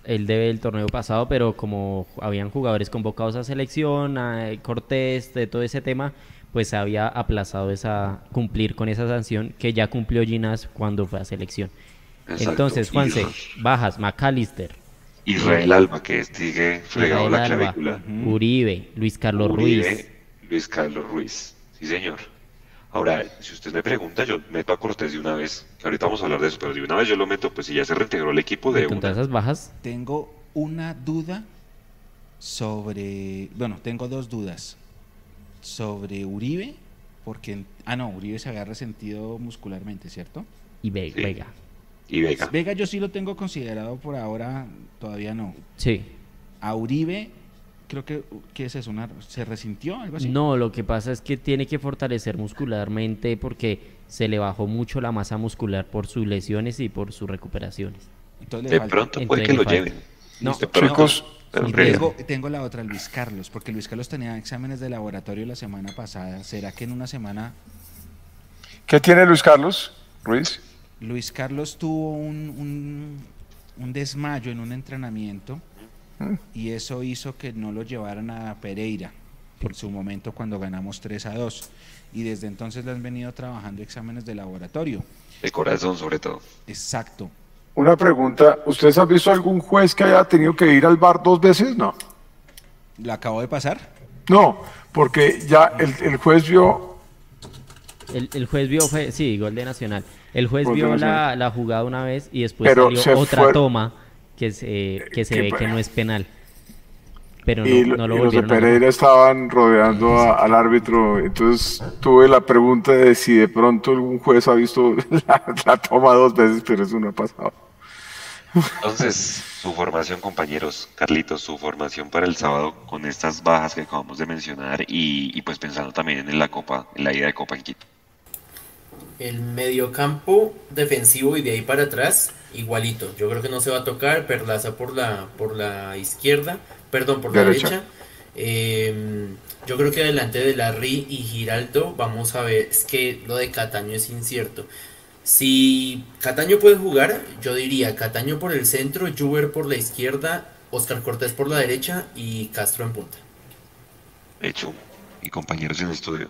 Él debe el torneo pasado, pero como habían jugadores convocados a selección, a Cortés, de todo ese tema, pues se había aplazado esa cumplir con esa sanción que ya cumplió Ginás cuando fue a selección. Exacto. Entonces, Juanse, bajas, McAllister, Israel Alba, que sigue fregado Israel la Alba, clavícula. Uribe, Luis Carlos Uribe, Ruiz. Luis Carlos Ruiz. Sí, señor. Ahora, si usted me pregunta, yo meto a Cortés de una vez, que ahorita vamos a hablar de eso, pero de una vez yo lo meto, pues si ya se reintegró el equipo de Con todas esas bajas, Tengo una duda sobre, bueno, tengo dos dudas sobre Uribe, porque, ah, no, Uribe se había resentido muscularmente, ¿cierto? y Ve- Sí. Vega. Y Vega. Vega yo sí lo tengo considerado por ahora, todavía no. Sí. A Uribe, creo que, ¿qué es eso? Una- ¿Se resintió? ¿Algo así? No, lo que pasa es que tiene que fortalecer muscularmente porque se le bajó mucho la masa muscular por sus lesiones y por sus recuperaciones. Entonces le De falta- pronto Entonces puede que lo falta. lleven. No, De pronto, chicos, pero Y tengo, tengo la otra, Luis Carlos, porque Luis Carlos tenía exámenes de laboratorio la semana pasada. ¿Será que en una semana ¿Qué tiene Luis Carlos Ruiz? Luis Carlos tuvo un, un- un desmayo en un entrenamiento y eso hizo que no lo llevaran a Pereira en su momento cuando ganamos 3 a 2. Y desde entonces le han venido trabajando exámenes de laboratorio. de corazón sobre todo. Exacto. Una pregunta, ¿ustedes han visto algún juez que haya tenido que ir al bar dos veces? No. ¿Lo acabo de pasar? No, porque ya el, el juez vio, El, el juez vio, fue, sí, gol de Nacional. El juez Gol vio la, la jugada una vez y después Pero salió se otra fue- toma que se, que se que ve que no es penal. Pero no, y, no lo- y los de Pereira estaban rodeando a- al árbitro. Entonces tuve la pregunta de si de pronto algún juez ha visto la, la toma dos veces, pero eso no ha pasado. Entonces, su formación, compañeros, Carlitos, su formación para el sábado con estas bajas que acabamos de mencionar y, y pues pensando también en la Copa, en la ida de Copa en Quito. El mediocampo defensivo y de ahí para atrás, igualito. Yo creo que no se va a tocar. Perlaza por la, por la izquierda, perdón, por la Derecha. derecha. Eh, yo creo que delante de Larry y Giraldo, vamos a ver, es que lo de Cataño es incierto. Si Cataño puede jugar, yo diría Cataño por el centro, Juber por la izquierda, Oscar Cortés por la derecha y Castro en punta. Hecho, y compañeros en el estudio.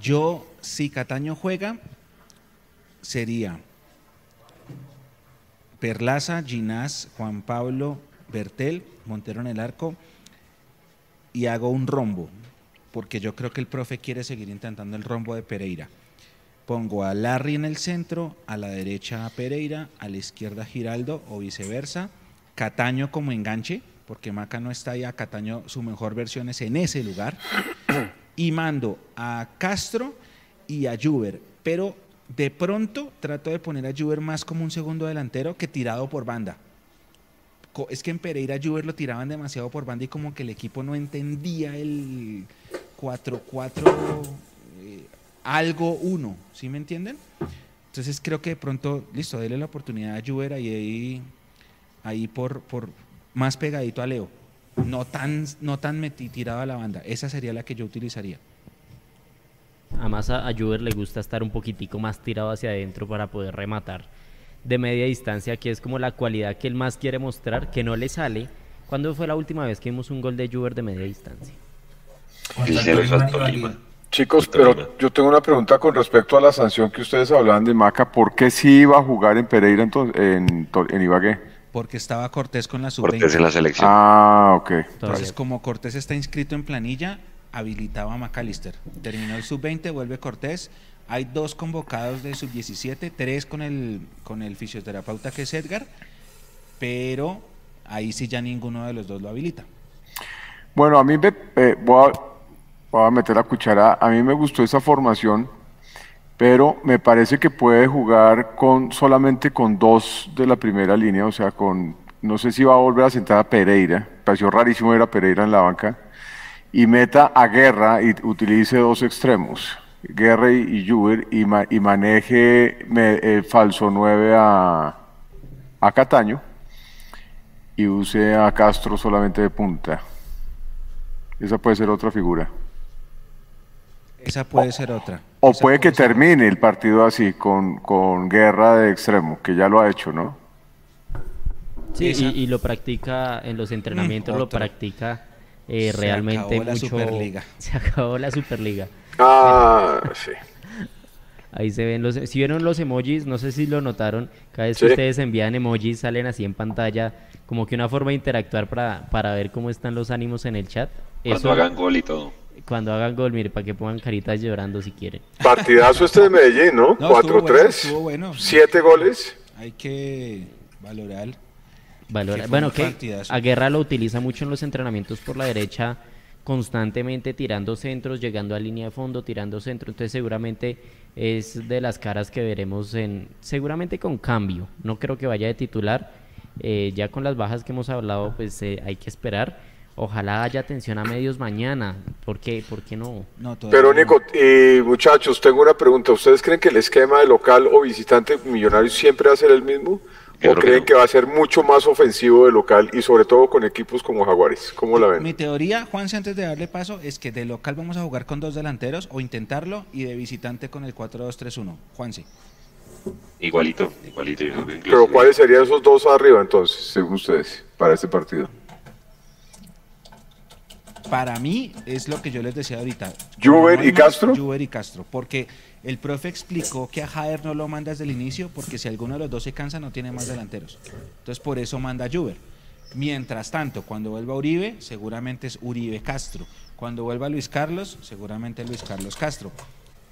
Yo, si Cataño juega, sería Perlaza, Ginás, Juan Pablo, Bertel, Montero en el arco y hago un rombo, porque yo creo que el profe quiere seguir intentando el rombo de Pereira. Pongo a Larry en el centro, a la derecha a Pereira, a la izquierda a Giraldo o viceversa, Cataño como enganche, porque Maca no está ahí, a Cataño su mejor versión es en ese lugar. Y mando a Castro y a Juber, pero de pronto trato de poner a Juber más como un segundo delantero que tirado por banda. Es que en Pereira Juber lo tiraban demasiado por banda y como que el equipo no entendía el 4-4 eh, algo 1, ¿sí me entienden? Entonces creo que de pronto, listo, dele la oportunidad a Juber ahí, ahí, ahí por, por más pegadito a Leo. No tan, no tan meti- tirado a la banda. Esa sería la que yo utilizaría. Además a, a Juber le gusta estar un poquitico más tirado hacia adentro para poder rematar de media distancia, que es como la cualidad que él más quiere mostrar, que no le sale. ¿Cuándo fue la última vez que vimos un gol de Juber de media distancia? El Tolima Chicos, pero yo tengo una pregunta con respecto a la sanción que ustedes hablaban de Maca. ¿Por qué sí iba a jugar en Pereira entonces, en, Ibagué? Porque estaba Cortés con la Cortés en sub-20. la selección. Ah, ok. Entonces, como Cortés está inscrito en planilla, habilitaba a McAllister. Terminó el sub-20, vuelve Cortés. Hay dos convocados de sub-17, tres con el, con el fisioterapeuta que es Edgar, pero ahí sí ya ninguno de los dos lo habilita. Bueno, a mí me, eh, voy, a, voy a meter la cuchara. A mí me gustó esa formación, pero me parece que puede jugar con solamente con dos de la primera línea, o sea, con no sé si va a volver a sentar a Pereira. Pareció rarísimo ver a Pereira en la banca y meta a Guerra y utilice dos extremos, Guerra y, Juber, y, ma- y maneje me- eh, falso 9 a, a Cataño y use a Castro solamente de punta. Esa puede ser otra figura. Esa puede ser otra. O Esa puede que ser- termine el partido así, con, con guerra de extremo, que ya lo ha hecho, ¿no? Sí, y, y lo practica en los entrenamientos, lo practica eh, Se realmente acabó la mucho. Superliga. Se acabó la Superliga. Ah, sí. Ahí se ven los, si vieron los emojis, no sé si lo notaron, cada vez Sí. que ustedes envían emojis salen así en pantalla, como que una forma de interactuar para, para ver cómo están los ánimos en el chat. Cuando Eso, hagan gol y todo. Cuando hagan gol, mire, para que pongan caritas llorando si quieren. Partidazo este de Medellín, ¿no? No, estuvo bueno, 4-3, estuvo bueno. siete goles. Hay que valorar. Valora- Que Bueno, que partidazo. a Guerra lo utiliza mucho en los entrenamientos por la derecha, constantemente tirando centros, llegando a línea de fondo, tirando centro. Entonces seguramente es de las caras que veremos en, seguramente con cambio. No creo que vaya de titular. Eh, ya con las bajas que hemos hablado, pues eh, hay que esperar. Ojalá haya atención a medios mañana. ¿Por qué? ¿Por qué no? No, Pero no. Nico, y muchachos, tengo una pregunta. ¿Ustedes creen que el esquema de local o visitante millonario siempre va a ser el mismo? ¿O que creen no. que va a ser mucho más ofensivo de local y sobre todo con equipos como Jaguares? ¿Cómo la ven? Mi teoría, Juanse, antes de darle paso, es que de local vamos a jugar con dos delanteros o intentarlo y de visitante con el 4-2-3-1. Juanse. Igualito, igualito. Pero ¿cuáles serían esos dos arriba entonces, según ustedes, para este partido? Para mí es lo que yo les decía ahorita. ¿Juber y Castro? Juber y Castro. Porque el profe explicó que a Jader no lo manda desde el inicio porque si alguno de los dos se cansa no tiene más delanteros. Entonces por eso manda a Juber. Mientras tanto, cuando vuelva Uribe, seguramente es Uribe Castro. Cuando vuelva Luis Carlos, seguramente Luis Carlos Castro.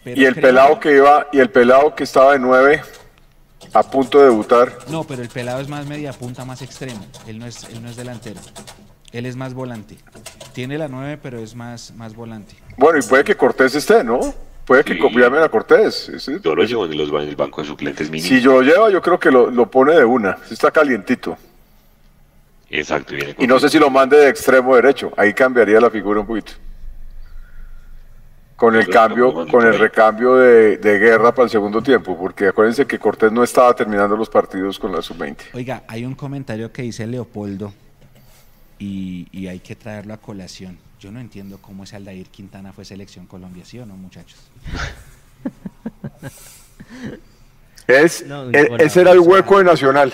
Pero Y el pelado que iba, y el pelado que estaba de nueve, a punto de debutar, No, pero el pelado es más media punta, más extremo. Él no es, él no es delantero. Él es más volante. Tiene la 9, pero es más, más volante. bueno, y puede que Cortés esté, ¿no? Puede que Sí. llamen a Cortés. Yo lo llevo en, los, en el banco de suplentes mínimo. si yo lo lleva, yo creo que lo, lo pone de una. Está calientito. Exacto. y viene Y no sé si lo mande de extremo derecho. Ahí cambiaría la figura un poquito. Con el cambio, con el recambio de, de guerra para el segundo tiempo, porque acuérdense que Cortés no estaba terminando los partidos con la sub-20. Oiga, hay un comentario que dice Leopoldo y, y hay que traerlo a colación. Yo no entiendo cómo ese Aldair Quintana fue selección Colombia, ¿sí o no, muchachos? Es, No, e- ese era el hueco de Nacional.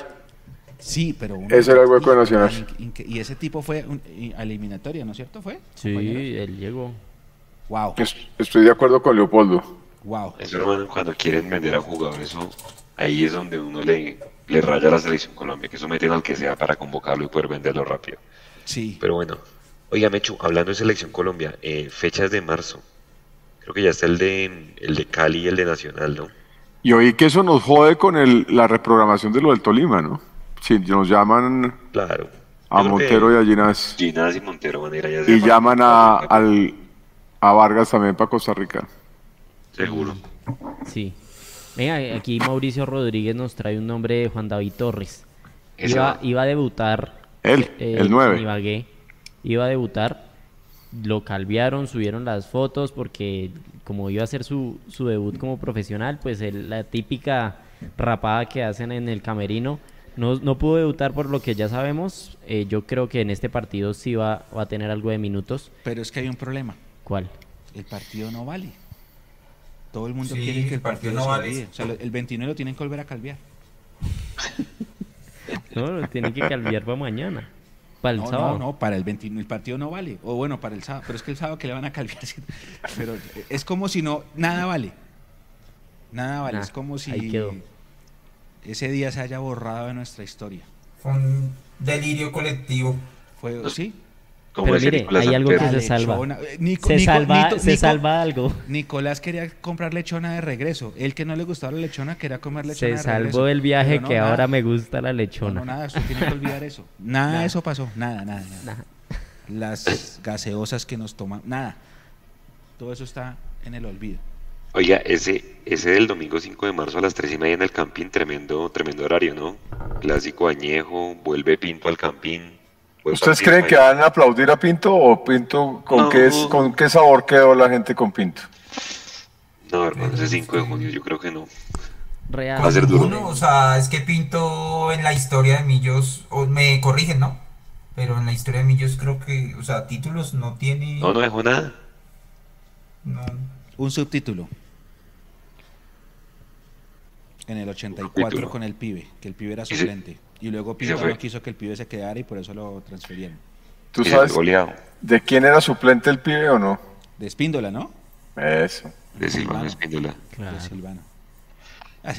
Sí, pero... uno- Ese era el hueco de Nacional. Y ese tipo fue un- eliminatoria, ¿no es cierto? ¿Fue? Sí, compañeros? él llegó. Wow, Es- Estoy de acuerdo con Leopoldo. wow. Eso, hermano, cuando quieren vender a jugadores, eso, ahí es donde uno le, le raya a la selección Colombia, que eso meten al que sea para convocarlo y poder venderlo rápido. Sí. Pero bueno, oiga, Mechu, hablando de selección Colombia, eh, fechas de marzo. Creo que ya está el de, el de Cali y el de Nacional, ¿no? Y oí que eso nos jode con el, la reprogramación de lo del Tolima, ¿no? Si nos llaman Claro. a Montero y a Ginás Ginás y Montero van a ir allá. y llaman a, al, a Vargas también para Costa Rica. Seguro. Sí. Venga, aquí Mauricio Rodríguez nos trae un nombre de Juan David Torres. Iba, iba a debutar. Él, eh, el 9. en Ibagué. Iba a debutar. Lo calviaron, subieron las fotos porque como iba a hacer su, su debut como profesional, pues el- la típica rapada que hacen en el camerino. No, no pudo debutar por lo que ya sabemos. Eh, yo creo que en este partido sí va, va a tener algo de minutos. Pero es que hay un problema. ¿Cuál? El partido no vale. Todo el mundo Sí, quiere que el partido partido, no vale. O sea, el 29 lo tienen que volver a calviar. No, lo tienen que calviar para mañana. Para el No, sábado. no, no, para el 29 el partido no vale. O bueno, para el sábado. Pero es que el sábado que le van a calviar. Pero es como si no, nada vale. Nada vale. Nah, es como si ahí quedó. ese día se haya borrado de nuestra historia. Fue un delirio colectivo. Fue, ¿sí? Como Pero mire, Nicolás hay algo que se salva. Eh, Nico- se Nico- salva, Nito- se salva algo. Nicolás quería comprar lechona de regreso. Él que no le gustaba la lechona quería comer lechona Se de regreso. salvó del viaje no, que nada. ahora me gusta la lechona. no, nada, usted tiene que olvidar eso. Nada de eso pasó. Nada, nada, nada. Las gaseosas que nos toman. Nada. Todo eso está en el olvido. Oiga, ese, ese del domingo 5 de marzo a las 3 y media en el Campín, tremendo, tremendo horario, ¿no? Clásico añejo, vuelve Pinto al Campín. Buen ¿Ustedes creen que van a aplaudir a Pinto o Pinto con No. qué es, con qué sabor quedó la gente con Pinto? No, hermano, ese 5 de junio yo creo que no. Real. Va a ser duro. Ninguno, o sea, es que Pinto en la historia de Millos, o me corrigen, ¿no? Pero en la historia de Millos creo que, o sea, títulos no tiene. No, no dejó nada. no. Un subtítulo. En el 84 Subtítulo. con el pibe, que el pibe era suplente. Y luego Pinto no quiso que el pibe se quedara y por eso lo transfirieron. ¿Tú sabes goleado. de quién era suplente el pibe o no? De Espíndola, ¿no? Eso. De Silvano. Espíndola. Claro. De Silvano.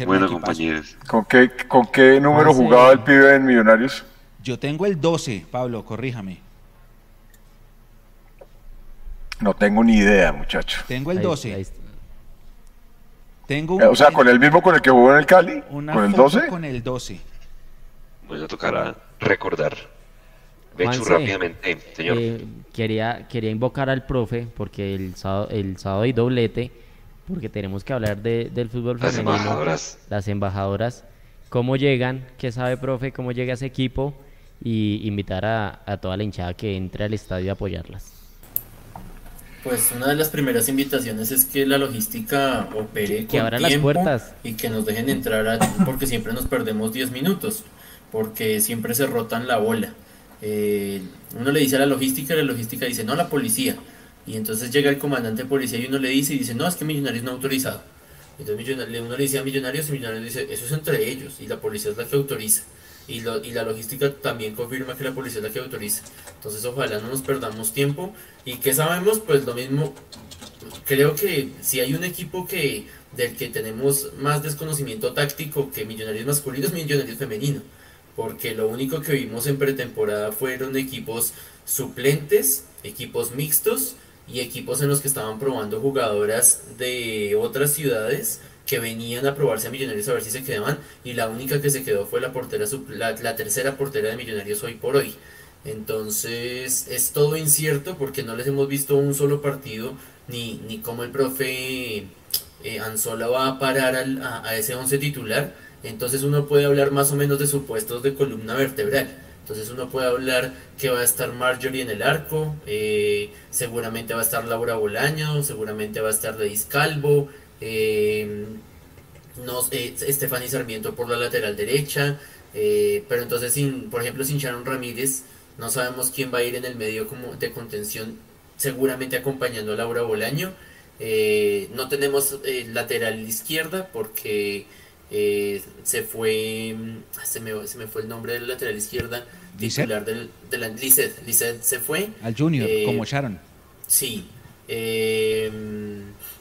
Bueno, compañeros. ¿Con qué, con qué número Once. jugaba el pibe en Millonarios? Yo tengo el 12, Pablo, corríjame. No tengo ni idea, muchacho. Tengo el Ahí- 12. ahí está. Tengo un- Eh, O sea, con el mismo con el que jugó en el Cali, una con el foto 12. con el 12. Bueno, tocará recordar. Juanse, rápidamente, señor. Eh, quería, quería invocar al profe porque el sábado, el sábado hay doblete, porque tenemos que hablar de- del fútbol Las femenino. embajadoras. Las embajadoras. ¿Cómo llegan? ¿Qué sabe, profe? ¿Cómo llega ese equipo? Y invitar a, a toda la hinchada que entre al estadio a apoyarlas. Pues una de las primeras invitaciones es que la logística opere Que con abran las puertas. y que nos dejen entrar a- porque siempre nos perdemos 10 minutos. porque siempre se rotan la bola. Eh, uno le dice a la logística y la logística dice, no, la policía. Y entonces llega el comandante de policía y uno le dice y dice, no, es que Millonarios no ha autorizado. Entonces uno le dice a Millonarios y Millonarios dice, eso es entre ellos y la policía es la que autoriza. Y, y la logística también confirma que la policía es la que autoriza. Entonces ojalá no nos perdamos tiempo. ¿Y que sabemos? Pues lo mismo, creo que si hay un equipo que del que tenemos más desconocimiento táctico que Millonarios masculinos, Millonarios femenino. Porque lo único que vimos en pretemporada fueron equipos suplentes, equipos mixtos y equipos en los que estaban probando jugadoras de otras ciudades que venían a probarse a Millonarios a ver si se quedaban y la única que se quedó fue la portera la, la tercera portera de Millonarios hoy por hoy. Entonces es todo incierto porque no les hemos visto un solo partido ni, ni cómo el profe eh, Anzola va a parar al, a, ese 11 titular. Entonces uno puede hablar más o menos de supuestos de columna vertebral. Entonces uno puede hablar que va a estar Marjorie en el arco, eh, seguramente va a estar Laura Bolaño, seguramente va a estar Deis Calvo, eh, Sarmiento por la lateral derecha, pero entonces sin, por ejemplo sin Sharon Ramírez, no sabemos quién va a ir en el medio como de contención, seguramente acompañando a Laura Bolaño. Eh, no tenemos eh, lateral izquierda porque eh, se fue se me, se me, fue el nombre del lateral izquierda titular del, de la Lizeth, se fue. Al Junior como Sharon. sí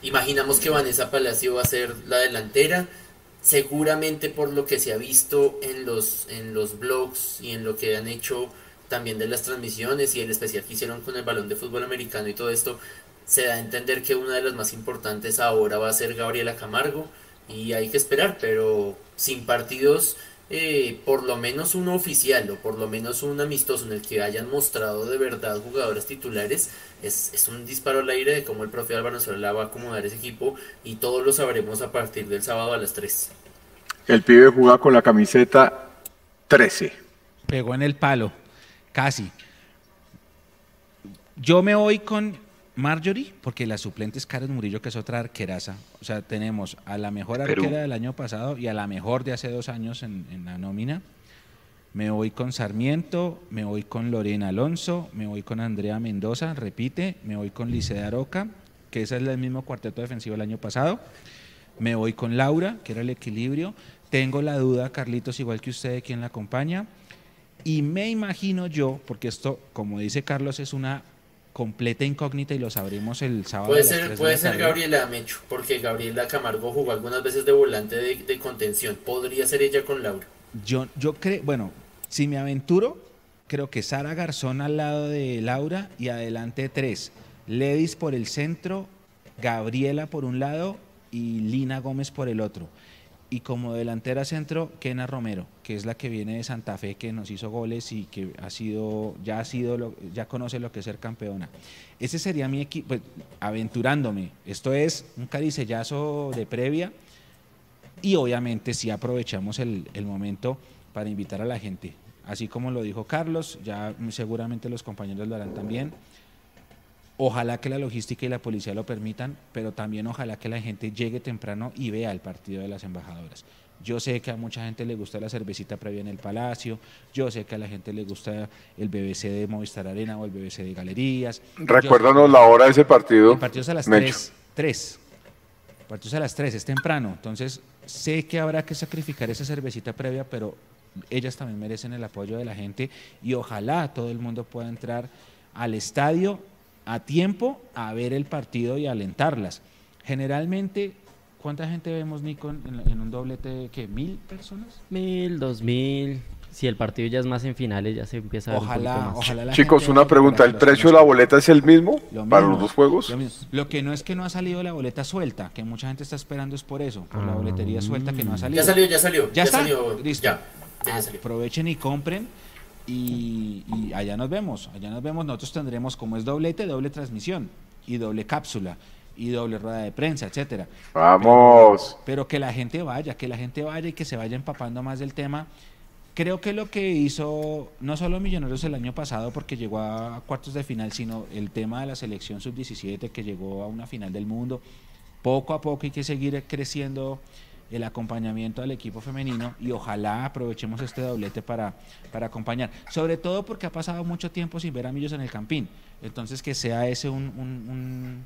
imaginamos que Vanessa Palacio va a ser la delantera. Seguramente por lo que se ha visto en los en los blogs y en lo que han hecho también de las transmisiones y el especial que hicieron con el balón de fútbol americano y todo esto se da a entender que una de las más importantes ahora va a ser Gabriela Camargo y hay que esperar, pero sin partidos, eh, por lo menos uno oficial o por lo menos un amistoso en el que hayan mostrado de verdad jugadores titulares, es, es un disparo al aire de cómo el profe Álvaro Sola va a acomodar ese equipo y todos lo sabremos a partir del sábado a las 3. El pibe juega con la camiseta 13. Pegó en el palo, casi. Yo me voy con Marjorie, porque la suplente es Karen Murillo, que es otra arqueraza. O sea, tenemos a la mejor arquera del año pasado y a la mejor de hace dos años en, la nómina. Me voy con Sarmiento, me voy con Lorena Alonso, me voy con Andrea Mendoza, repite, me voy con Licea Aroca, que ese es el mismo cuarteto defensivo del año pasado. Me voy con Laura, que era el equilibrio. Tengo la duda, Carlitos, igual que usted, quien la acompaña. Y me imagino yo, porque esto, como dice Carlos, es una completa incógnita y lo sabremos el sábado. Puede ser, puede ser Gabriela Mecho, porque Gabriela Camargo jugó algunas veces de volante de, contención. Podría ser ella con Laura. Yo, yo creo, bueno, si me aventuro, creo que Sara Garzón al lado de Laura y adelante tres. Ledis por el centro, Gabriela por un lado y Lina Gómez por el otro y como delantera centro Kena Romero, que es la que viene de Santa Fe, que nos hizo goles y que ha sido, ya ha sido, ya conoce lo que es ser campeona. Ese sería mi equipo, pues, aventurándome. Esto es un caricellazo de previa y obviamente si aprovechamos el, el momento para invitar a la gente. Así como lo dijo Carlos, ya seguramente los compañeros lo harán también Ojalá que la logística y la policía lo permitan, pero también ojalá que la gente llegue temprano y vea el partido de las embajadoras. Yo sé que a mucha gente le gusta la cervecita previa en el Palacio, yo sé que a la gente le gusta el BBC de Movistar Arena o el BBC de Galerías. Recuérdanos la hora de ese partido. El partido es a las 3, 3. El partido es a las 3, es temprano. Entonces, sé que habrá que sacrificar esa cervecita previa, pero ellas también merecen el apoyo de la gente y ojalá todo el mundo pueda entrar al estadio a tiempo a ver el partido y alentarlas. Generalmente, ¿cuánta gente vemos, Nico, en, un doblete? ¿Qué? ¿Mil personas? Mil, dos mil. Si el partido ya es más en finales, ya se empieza a ver ojalá, un más. Ojalá Chicos, una pregunta. ¿El precio de la boleta es el mismo, para los dos juegos? Lo, que no es que no ha salido la boleta suelta, que mucha gente está esperando es por eso, por la boletería suelta que no ha salido. Ya salió, ya salió. ¿Ya, está? Salió, Listo. Aprovechen y compren y, allá nos vemos, allá nos vemos, nosotros tendremos como es doblete, doble transmisión y doble cápsula y doble rueda de prensa, etcétera. Vamos. Pero, que la gente vaya, que la gente vaya y que se vaya empapando más del tema. Creo que lo que hizo no solo Millonarios el año pasado porque llegó a cuartos de final, sino el tema de la selección sub-17 que llegó a una final del mundo. Poco a poco hay que seguir creciendo el acompañamiento al equipo femenino y ojalá aprovechemos este doblete para, para acompañar. Sobre todo porque ha pasado mucho tiempo sin ver a Millos en el Campín. Entonces que sea ese un, un,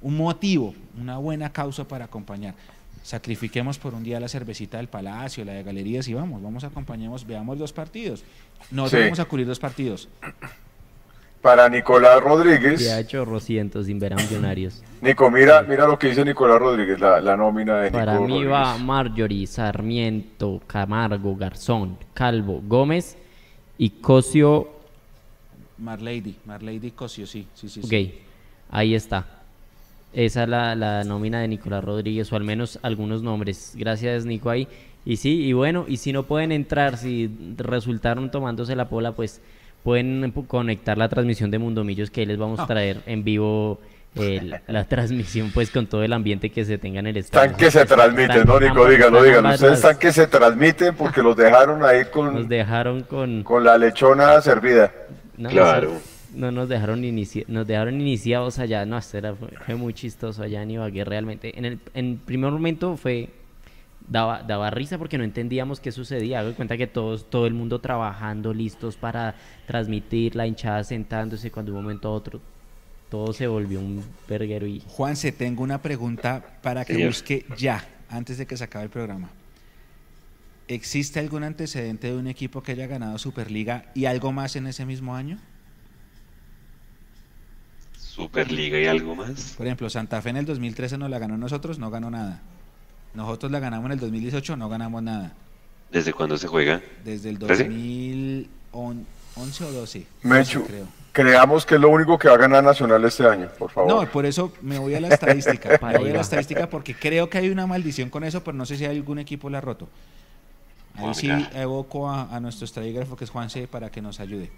un, motivo, una buena causa para acompañar. Sacrifiquemos por un día la cervecita del Palacio, la de Galerías y vamos, vamos, acompañemos, veamos dos partidos. No vamos a cubrir dos partidos para Nicolás Rodríguez. Ya ha hecho rocientos sin ver a Millonarios. Nico, mira, mira lo que dice Nicolás Rodríguez, la, nómina de Para mí va Marjorie, Sarmiento, Camargo, Garzón, Calvo, Gómez y Cosio. Marlady, Marlady Cosio, sí, sí, sí. Ok, ahí está. Esa es la, la nómina de Nicolás Rodríguez, o al menos algunos nombres. Gracias, Nico, ahí. Y sí, y bueno, y si no pueden entrar, si resultaron tomándose la pola, pues pueden conectar la transmisión de Mundo Millos que les vamos a ah. traer en vivo la transmisión pues con todo el ambiente que se tenga en el estadio. Están que se transmiten, no Nico, díganlo, díganlo. Ustedes están que se transmiten porque los dejaron ahí con... Nos dejaron con... Con la lechona servida. claro. No nos dejaron inici nos dejaron iniciados allá, no, era, fue, muy chistoso allá en Ibagué realmente. En el en primer momento fue daba, daba risa porque no entendíamos qué sucedía. Hago cuenta que todos, todo el mundo trabajando, listos para transmitir, la hinchada sentándose cuando de un momento a otro todo se volvió un verguero y... Juanse, tengo una pregunta para que busque ya, antes de que se acabe el programa. ¿Existe algún antecedente de un equipo que haya ganado Superliga y algo más en ese mismo año? Superliga y algo más. Por ejemplo, Santa Fe en el 2013 no la ganó nosotros, no ganó nada. Nosotros la ganamos en el 2018, no ganamos nada. ¿Desde cuándo se juega? Desde el 2011 o 12. Mechu, creo. creamos que es lo único que va a ganar Nacional este año, por favor. No, por eso me voy a la estadística. me voy a la estadística porque creo que hay una maldición con eso, pero no sé si algún equipo la ha roto. Ahí oh, sí evoco a, nuestro estadígrafo que es Juanse para que nos ayude.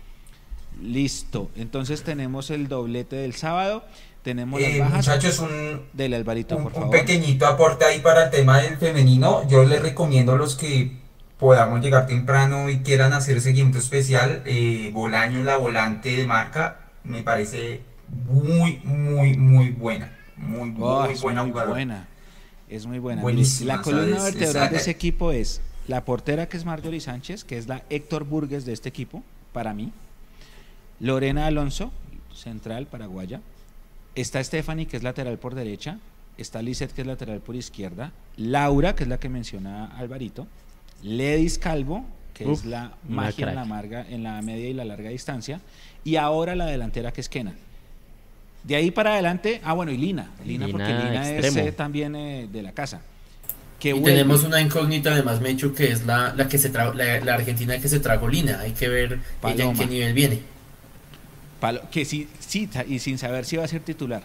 Listo, entonces tenemos el doblete del sábado tenemos eh, Muchachos, un, del Alvarito, un, pequeñito aporte ahí para el tema del femenino. Yo les recomiendo a los que podamos llegar temprano y quieran hacer seguimiento especial, eh, Bolaño, la volante de marca, me parece muy, muy, muy buena. Muy, oh, muy buena buena. Es muy buena. la columna vertebral de ese equipo es la portera que es Marjorie Sánchez, que es la Héctor Burgues de este equipo, para mí. Lorena Alonso, central paraguaya. Está Stephanie, que es lateral por derecha. Está Lizeth, que es lateral por izquierda. Laura, que es la que menciona Alvarito. Ledis Calvo, que es la magia en la, marga, en la media y la larga distancia. Y ahora la delantera, que es Kena. De ahí para adelante, ah, bueno, y Lina. Lina, porque Lina es eh, también eh, de la casa. y tenemos una incógnita además, Mecho, que es la, la que se la, argentina que se trajo Lina. Hay que ver ella en qué nivel viene que sí, sí, y sin saber si va a ser titular.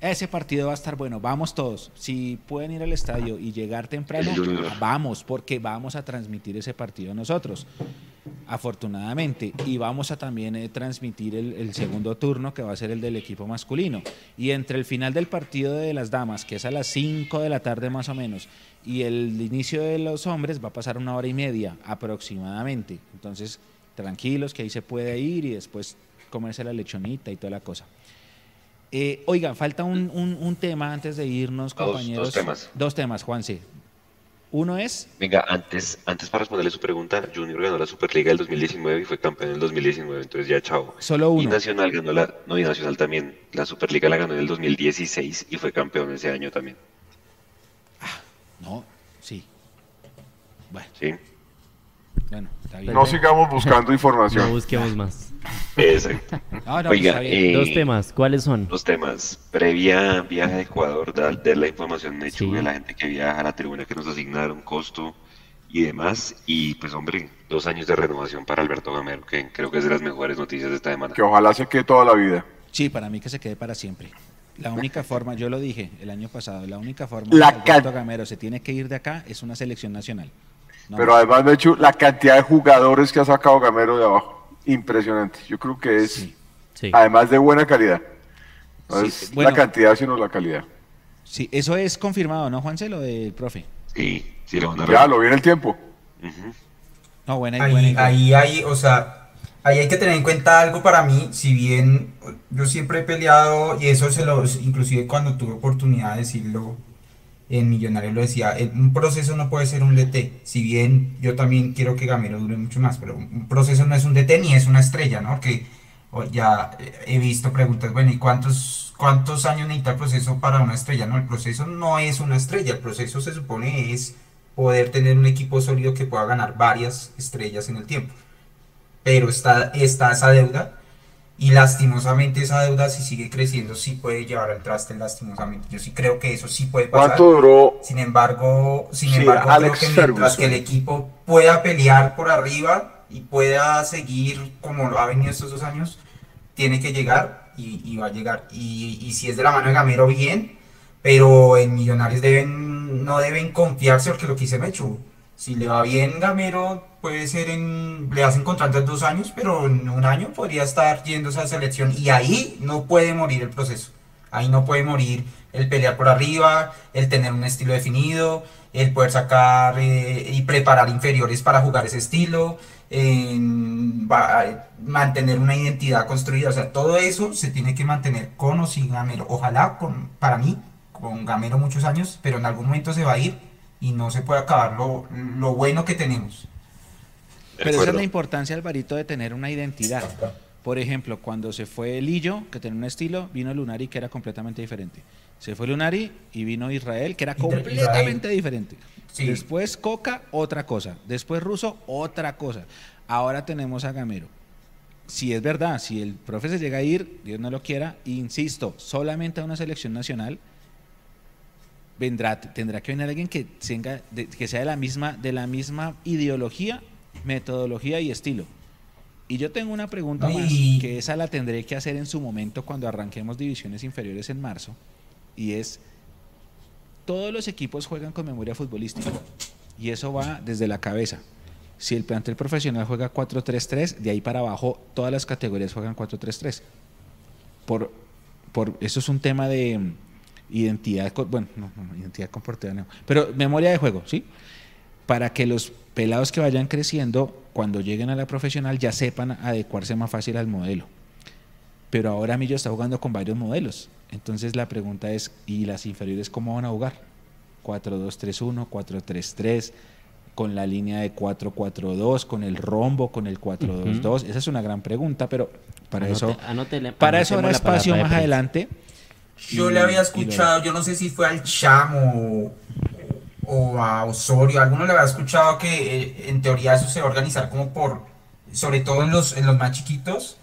Ese partido va a estar bueno, vamos todos. Si pueden ir al estadio y llegar temprano, vamos, porque vamos a transmitir ese partido nosotros, afortunadamente. Y vamos a también eh, transmitir el, segundo turno, que va a ser el del equipo masculino. Y entre el final del partido de las damas, que es a las 5 de la tarde más o menos, y el inicio de los hombres, va a pasar una hora y media aproximadamente. Entonces, tranquilos, que ahí se puede ir y después comerse la lechonita y toda la cosa. Eh, oigan, falta un, un, tema antes de irnos, compañeros. Dos, temas. Dos temas, Juanse. Uno es. Venga, antes, antes para responderle su pregunta, Junior ganó la Superliga del 2019 y fue campeón en el 2019, entonces ya chao. Solo uno. Y Nacional ganó la, no, y Nacional también, la Superliga la ganó en el 2016 y fue campeón ese año también. Ah, no, sí. Bueno. Sí. Bueno, está bien. No sigamos buscando información. No busquemos más. Exacto. Oiga, eh, dos temas, ¿cuáles son? Dos temas. Previa viaje a Ecuador, dar, la información de sí. a la gente que viaja a la tribuna que nos asignaron, costo y demás. Y pues hombre, dos años de renovación para Alberto Gamero, que creo que es de las mejores noticias de esta semana. Que ojalá se quede toda la vida. Sí, para mí que se quede para siempre. La única forma, yo lo dije el año pasado, la única forma la que Alberto Gamero se tiene que ir de acá es una selección nacional. Pero además, de hecho, la cantidad de jugadores que ha sacado Gamero de abajo impresionante. Yo creo que es, además de buena calidad, no es la cantidad, sino la calidad. Sí, eso es confirmado, ¿no, Juanse, lo del profe? Sí, sí, lo Ya, lo viene el tiempo. No, buena, ahí, ahí hay, o sea, ahí hay que tener en cuenta algo para mí, si bien yo siempre he peleado, y eso se los, inclusive cuando tuve oportunidad de decirlo en Millonarios lo decía, un proceso no puede ser un DT, si bien yo también quiero que Gamero dure mucho más, pero un proceso no es un DT ni es una estrella, ¿no? Porque ya he visto preguntas, bueno, ¿y cuántos, cuántos años necesita el proceso para una estrella? No, el proceso no es una estrella, el proceso se supone es poder tener un equipo sólido que pueda ganar varias estrellas en el tiempo. Pero está, está esa deuda y lastimosamente esa deuda si sigue creciendo sí puede llevar al traste lastimosamente. Yo sí creo que eso sí puede pasar. ¿Cuánto duró? Sin embargo, sin embargo creo que mientras que el equipo pueda pelear por arriba y pueda seguir como lo ha venido estos dos años, tiene que llegar y, va a llegar. Y, y, si es de la mano de Gamero, bien, pero en Millonarios deben no deben confiarse porque lo que hice Mechu. Si le va bien Gamero, puede ser en. Le hacen contrato en dos años, pero en un año podría estar yendo a selección. Y ahí no puede morir el proceso. Ahí no puede morir el pelear por arriba, el tener un estilo definido, el poder sacar eh, y preparar inferiores para jugar ese estilo, en, mantener una identidad construida. O sea, todo eso se tiene que mantener con o sin Gamero. Ojalá, con, para mí, con Gamero muchos años, pero en algún momento se va a ir y no se puede acabar lo, lo bueno que tenemos. Pero esa es la importancia, Alvarito, de tener una identidad. Por ejemplo, cuando se fue Lillo, que tenía un estilo, vino Lunari, que era completamente diferente. Se fue Lunari y vino Israel, que era completamente diferente. Después Coca, otra cosa. Después Russo, otra cosa. Ahora tenemos a Gamero. Si es verdad, si el profe se llega a ir, Dios no lo quiera, insisto, solamente a una selección nacional, vendrá, tendrá que venir alguien que, tenga, que sea de la, misma, de la misma ideología metodología y estilo. Y yo tengo una pregunta más, que esa la tendré que hacer en su momento cuando arranquemos divisiones inferiores en marzo, y es, todos los equipos juegan con memoria futbolística, y eso va desde la cabeza. Si el plantel profesional juega 4-3-3, de ahí para abajo todas las categorías juegan 4-3-3. Por, por, eso es un tema de identidad, bueno, no, no, identidad comportamental, pero memoria de juego, ¿sí? Para que los pelados que vayan creciendo, cuando lleguen a la profesional ya sepan adecuarse más fácil al modelo. Pero ahora Millo está jugando con varios modelos. Entonces la pregunta es, ¿y las inferiores cómo van a jugar? 4-2-3-1, 4-3-3, con la línea de 4-4-2, con el rombo, con el 4-2-2. Esa es una gran pregunta, pero para eso, para eso habrá espacio más adelante. Yo le había escuchado, yo no sé si fue al Chamo o a Osorio, alguno le había escuchado que eh, en teoría eso se va a organizar como por, sobre todo en los, en los más chiquitos,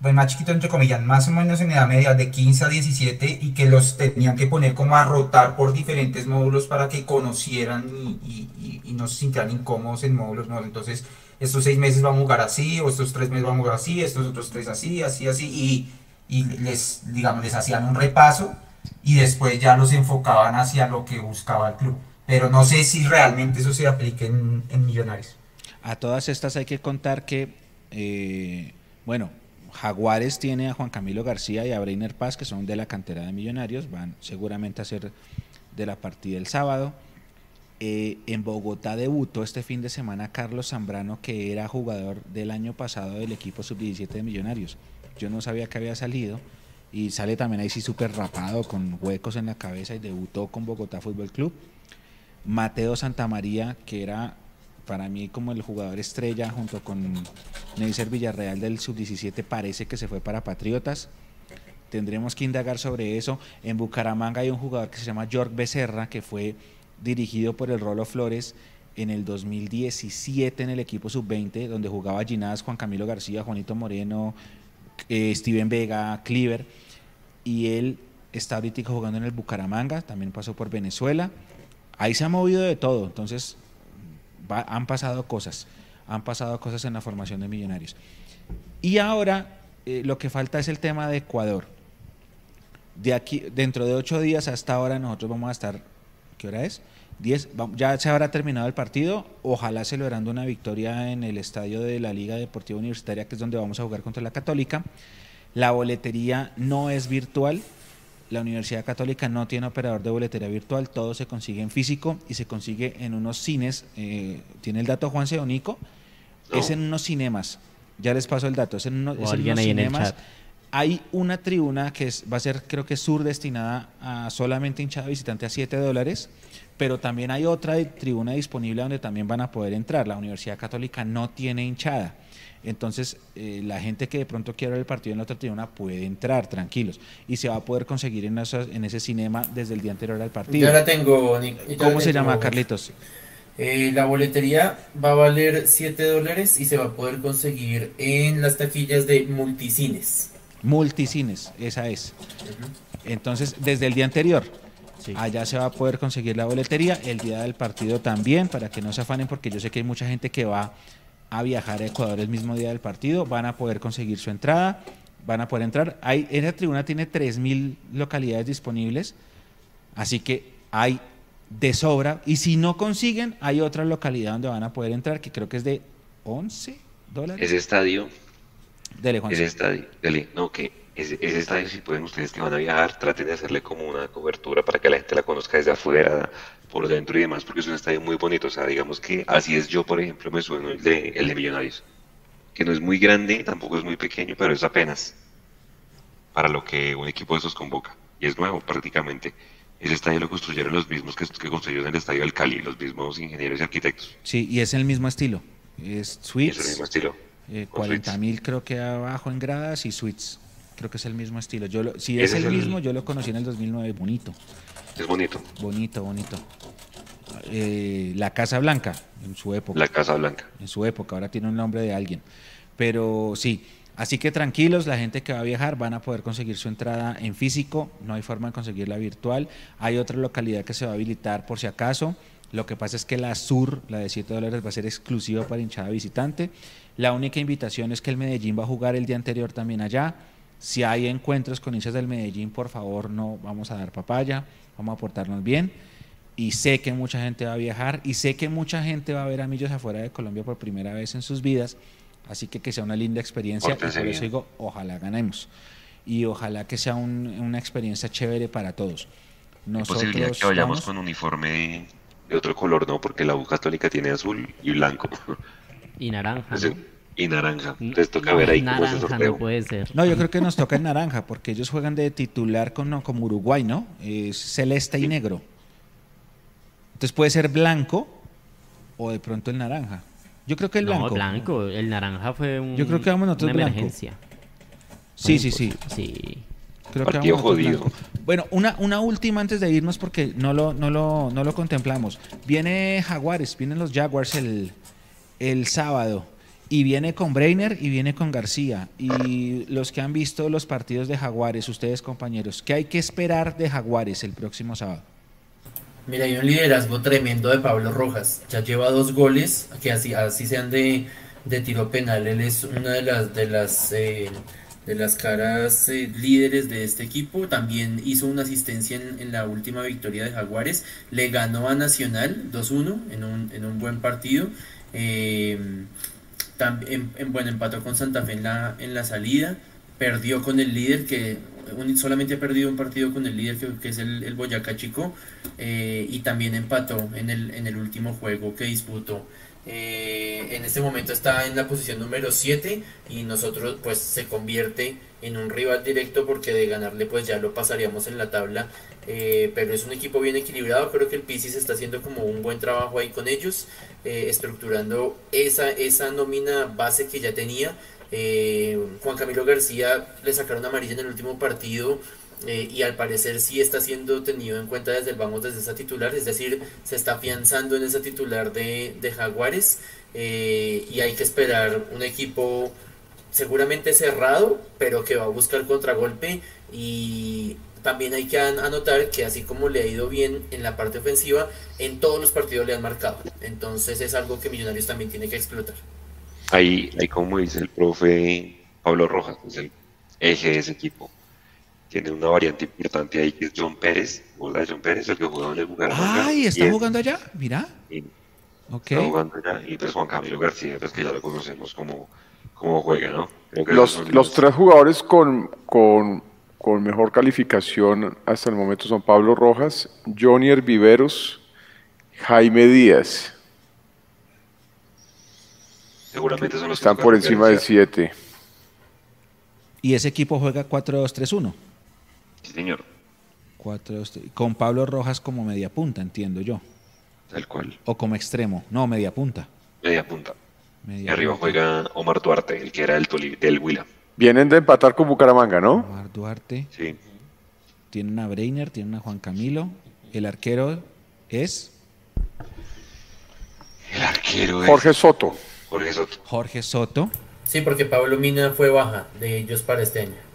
pues más chiquitos entre comillas, más o menos en edad media de 15 a 17 y que los tenían que poner como a rotar por diferentes módulos para que conocieran y, no se sintieran incómodos en módulos nuevos. Entonces, estos seis meses van a jugar así, o estos tres meses van a jugar así, estos otros tres así, así, así, y, y les, digamos, les hacían un repaso y después ya los enfocaban hacia lo que buscaba el club pero no sé si realmente eso se aplique en, Millonarios. A todas estas hay que contar que, eh, bueno, Jaguares tiene a Juan Camilo García y a Breiner Paz, que son de la cantera de Millonarios, van seguramente a ser de la partida el sábado. Eh, en Bogotá debutó este fin de semana Carlos Zambrano, que era jugador del año pasado del equipo sub-17 de Millonarios. Yo no sabía que había salido y sale también ahí sí súper rapado, con huecos en la cabeza y debutó con Bogotá Fútbol Club. Mateo Santamaría, que era para mí como el jugador estrella junto con Neisser Villarreal del sub-17, parece que se fue para Patriotas. Tendremos que indagar sobre eso. En Bucaramanga hay un jugador que se llama York Becerra, que fue dirigido por el Rolo Flores en el 2017 en el equipo sub-20, donde jugaba Ginás, Juan Camilo García, Juanito Moreno, eh, Steven Vega, Cleaver. Y él está ahorita jugando en el Bucaramanga, también pasó por Venezuela ahí se ha movido de todo, entonces han pasado cosas, han pasado cosas en la formación de millonarios. Y ahora eh, lo que falta es el tema de Ecuador. De aquí, dentro de ocho días hasta ahora nosotros vamos a estar, ¿qué hora es? Diez, ya se habrá terminado el partido, ojalá celebrando una victoria en el estadio de la Liga Deportiva Universitaria, que es donde vamos a jugar contra la Católica. La boletería no es virtual, la Universidad Católica no tiene operador de boletería virtual, todo se consigue en físico y se consigue en unos cines. Eh, tiene el dato Juan Seonico, es en unos cinemas. Ya les paso el dato, es en, unos, cinemas hay una tribuna que es, va a ser, creo que sur destinada a solamente hinchada visitante a 7 dólares, pero también hay otra tribuna disponible donde también van a poder entrar. La Universidad Católica no tiene hinchada. Entonces, eh, la gente que de pronto quiera ver el partido en la otra tribuna puede entrar, tranquilos. Y se va a poder conseguir en, en ese cinema desde el día anterior al partido. Ya la tengo, ¿Cómo se llama, Carlitos? Eh, la boletería va a valer 7 dólares y se va a poder conseguir en las taquillas de multicines. Multicines, esa es. Entonces, desde el día anterior, allá se va a poder conseguir la boletería, el día del partido también, para que no se afanen, porque yo sé que hay mucha gente que va a viajar a Ecuador el mismo día del partido, van a poder conseguir su entrada, van a poder entrar. Hay, esa tribuna tiene 3.000 localidades disponibles, así que hay de sobra. Y si no consiguen, hay otra localidad donde van a poder entrar, que creo que es de 11 dólares. Ese estadio Dele, Juan. Ese estadio, dele, no, que ese, estadio, si pueden ustedes que van a viajar, traten de hacerle como una cobertura para que la gente la conozca desde afuera, por dentro y demás, porque es un estadio muy bonito. O sea, digamos que así es yo, por ejemplo, me sueno el de, el de Millonarios, que no es muy grande, tampoco es muy pequeño, pero es apenas para lo que un equipo de esos convoca. Y es nuevo prácticamente. Ese estadio lo construyeron los mismos que, que construyeron el estadio del Cali, los mismos ingenieros y arquitectos. Sí, y es el mismo estilo. Es suites. Es el mismo estilo eh, 40 mil creo que abajo en gradas y suites. Creo que es el mismo estilo. Yo si es, el, mismo, yo lo conocí en el 2009. Bonito. Es bonito. Bonito, bonito. Eh, la Casa Blanca, en su época. La Casa Blanca. En su época, ahora tiene un nombre de alguien. Pero sí, así que tranquilos, la gente que va a viajar van a poder conseguir su entrada en físico, no hay forma de conseguirla virtual. Hay otra localidad que se va a habilitar por si acaso. Lo que pasa es que la sur, la de 7 dólares, va a ser exclusiva para hinchada visitante. La única invitación es que el Medellín va a jugar el día anterior también allá. Si hay encuentros con hinchas del Medellín, por favor, no vamos a dar papaya, vamos a portarnos bien. Y sé que mucha gente va a viajar y sé que mucha gente va a ver a Millos afuera de Colombia por primera vez en sus vidas. Así que que sea una linda experiencia. y por eso digo, ojalá ganemos. Y ojalá que sea una experiencia chévere para todos. Nosotros posibilidad que vayamos con uniforme de otro color, ¿no? Porque la U Católica tiene azul y blanco. Y naranja. Y naranja. Entonces toca ver ahí cómo se No puede ser. No, yo creo que nos toca en naranja, porque ellos juegan de titular con, como Uruguay, ¿no? Es celeste y negro. Entonces puede ser blanco o de pronto el naranja. Yo creo que el blanco. No, blanco. El naranja fue un, yo creo que vamos nosotros una emergencia. Sí, sí, sí. Sí. Creo que jodido. Bueno, una, una última antes de irnos porque no lo, no, lo, no lo contemplamos. Viene Jaguares, vienen los Jaguars el, el sábado. Y viene con Breiner y viene con García. Y los que han visto los partidos de Jaguares, ustedes compañeros, ¿qué hay que esperar de Jaguares el próximo sábado? Mira, hay un liderazgo tremendo de Pablo Rojas. Ya lleva dos goles, que así, así sean de, de tiro penal. Él es una de las, de las eh, de las caras eh, líderes de este equipo. También hizo una asistencia en, la última victoria de Jaguares. Le ganó a Nacional 2-1 en un, en un buen partido. Eh, también, en, bueno, empató con Santa Fe en la, en la salida. Perdió con el líder que solamente ha perdido un partido con el líder que, es el, Boyacá Chico. Eh, y también empató en el, en el último juego que disputó. Eh, en este momento está en la posición número 7 y nosotros pues se convierte en un rival directo porque de ganarle pues ya lo pasaríamos en la tabla. Eh, pero es un equipo bien equilibrado. Creo que el Pisis está haciendo como un buen trabajo ahí con ellos eh, estructurando esa, esa nómina base que ya tenía. Juan Camilo García le sacaron amarilla en el último partido eh, y al parecer sí está siendo tenido en cuenta desde el vamos desde esa titular, es decir, se está afianzando en esa titular de, Jaguares eh, y hay que esperar un equipo seguramente cerrado, pero que va a buscar contragolpe y también hay que anotar que así como le ha ido bien en la parte ofensiva, en todos los partidos le han marcado, entonces es algo que Millonarios también tiene que explotar. Ahí, ahí como dice el profe Pablo Rojas, es el eje de ese equipo tiene una variante importante ahí que es John Pérez, hola John Pérez, el que jugaba en el Bucaramanga. ¡Ay! ¿Está jugando allá? Mira. okay. Está jugando allá. Y pues Juan Camilo García, pues que ya lo conocemos como, como juega, ¿no? Los, los, tres jugadores con, con, con, mejor calificación hasta el momento son Pablo Rojas, Johnny Viveros, Jaime Díaz. Seguramente son los Están por encima del 7. Y ese equipo juega 4-2-3-1. Sí, señor. 4-2-3 con Pablo Rojas como media punta, entiendo yo. Tal cual. O como extremo. No, media punta. Media punta. Y Media arriba punta. juega Omar Duarte, el que era el del Huila. Vienen de empatar con Bucaramanga, ¿no? Omar Duarte. Sí. Tiene una Breiner, tiene una Juan Camilo. El arquero es El arquero es Jorge Soto. Jorge Soto. Jorge Soto. Sí, porque Pablo Mina fue baja de ellos para este año.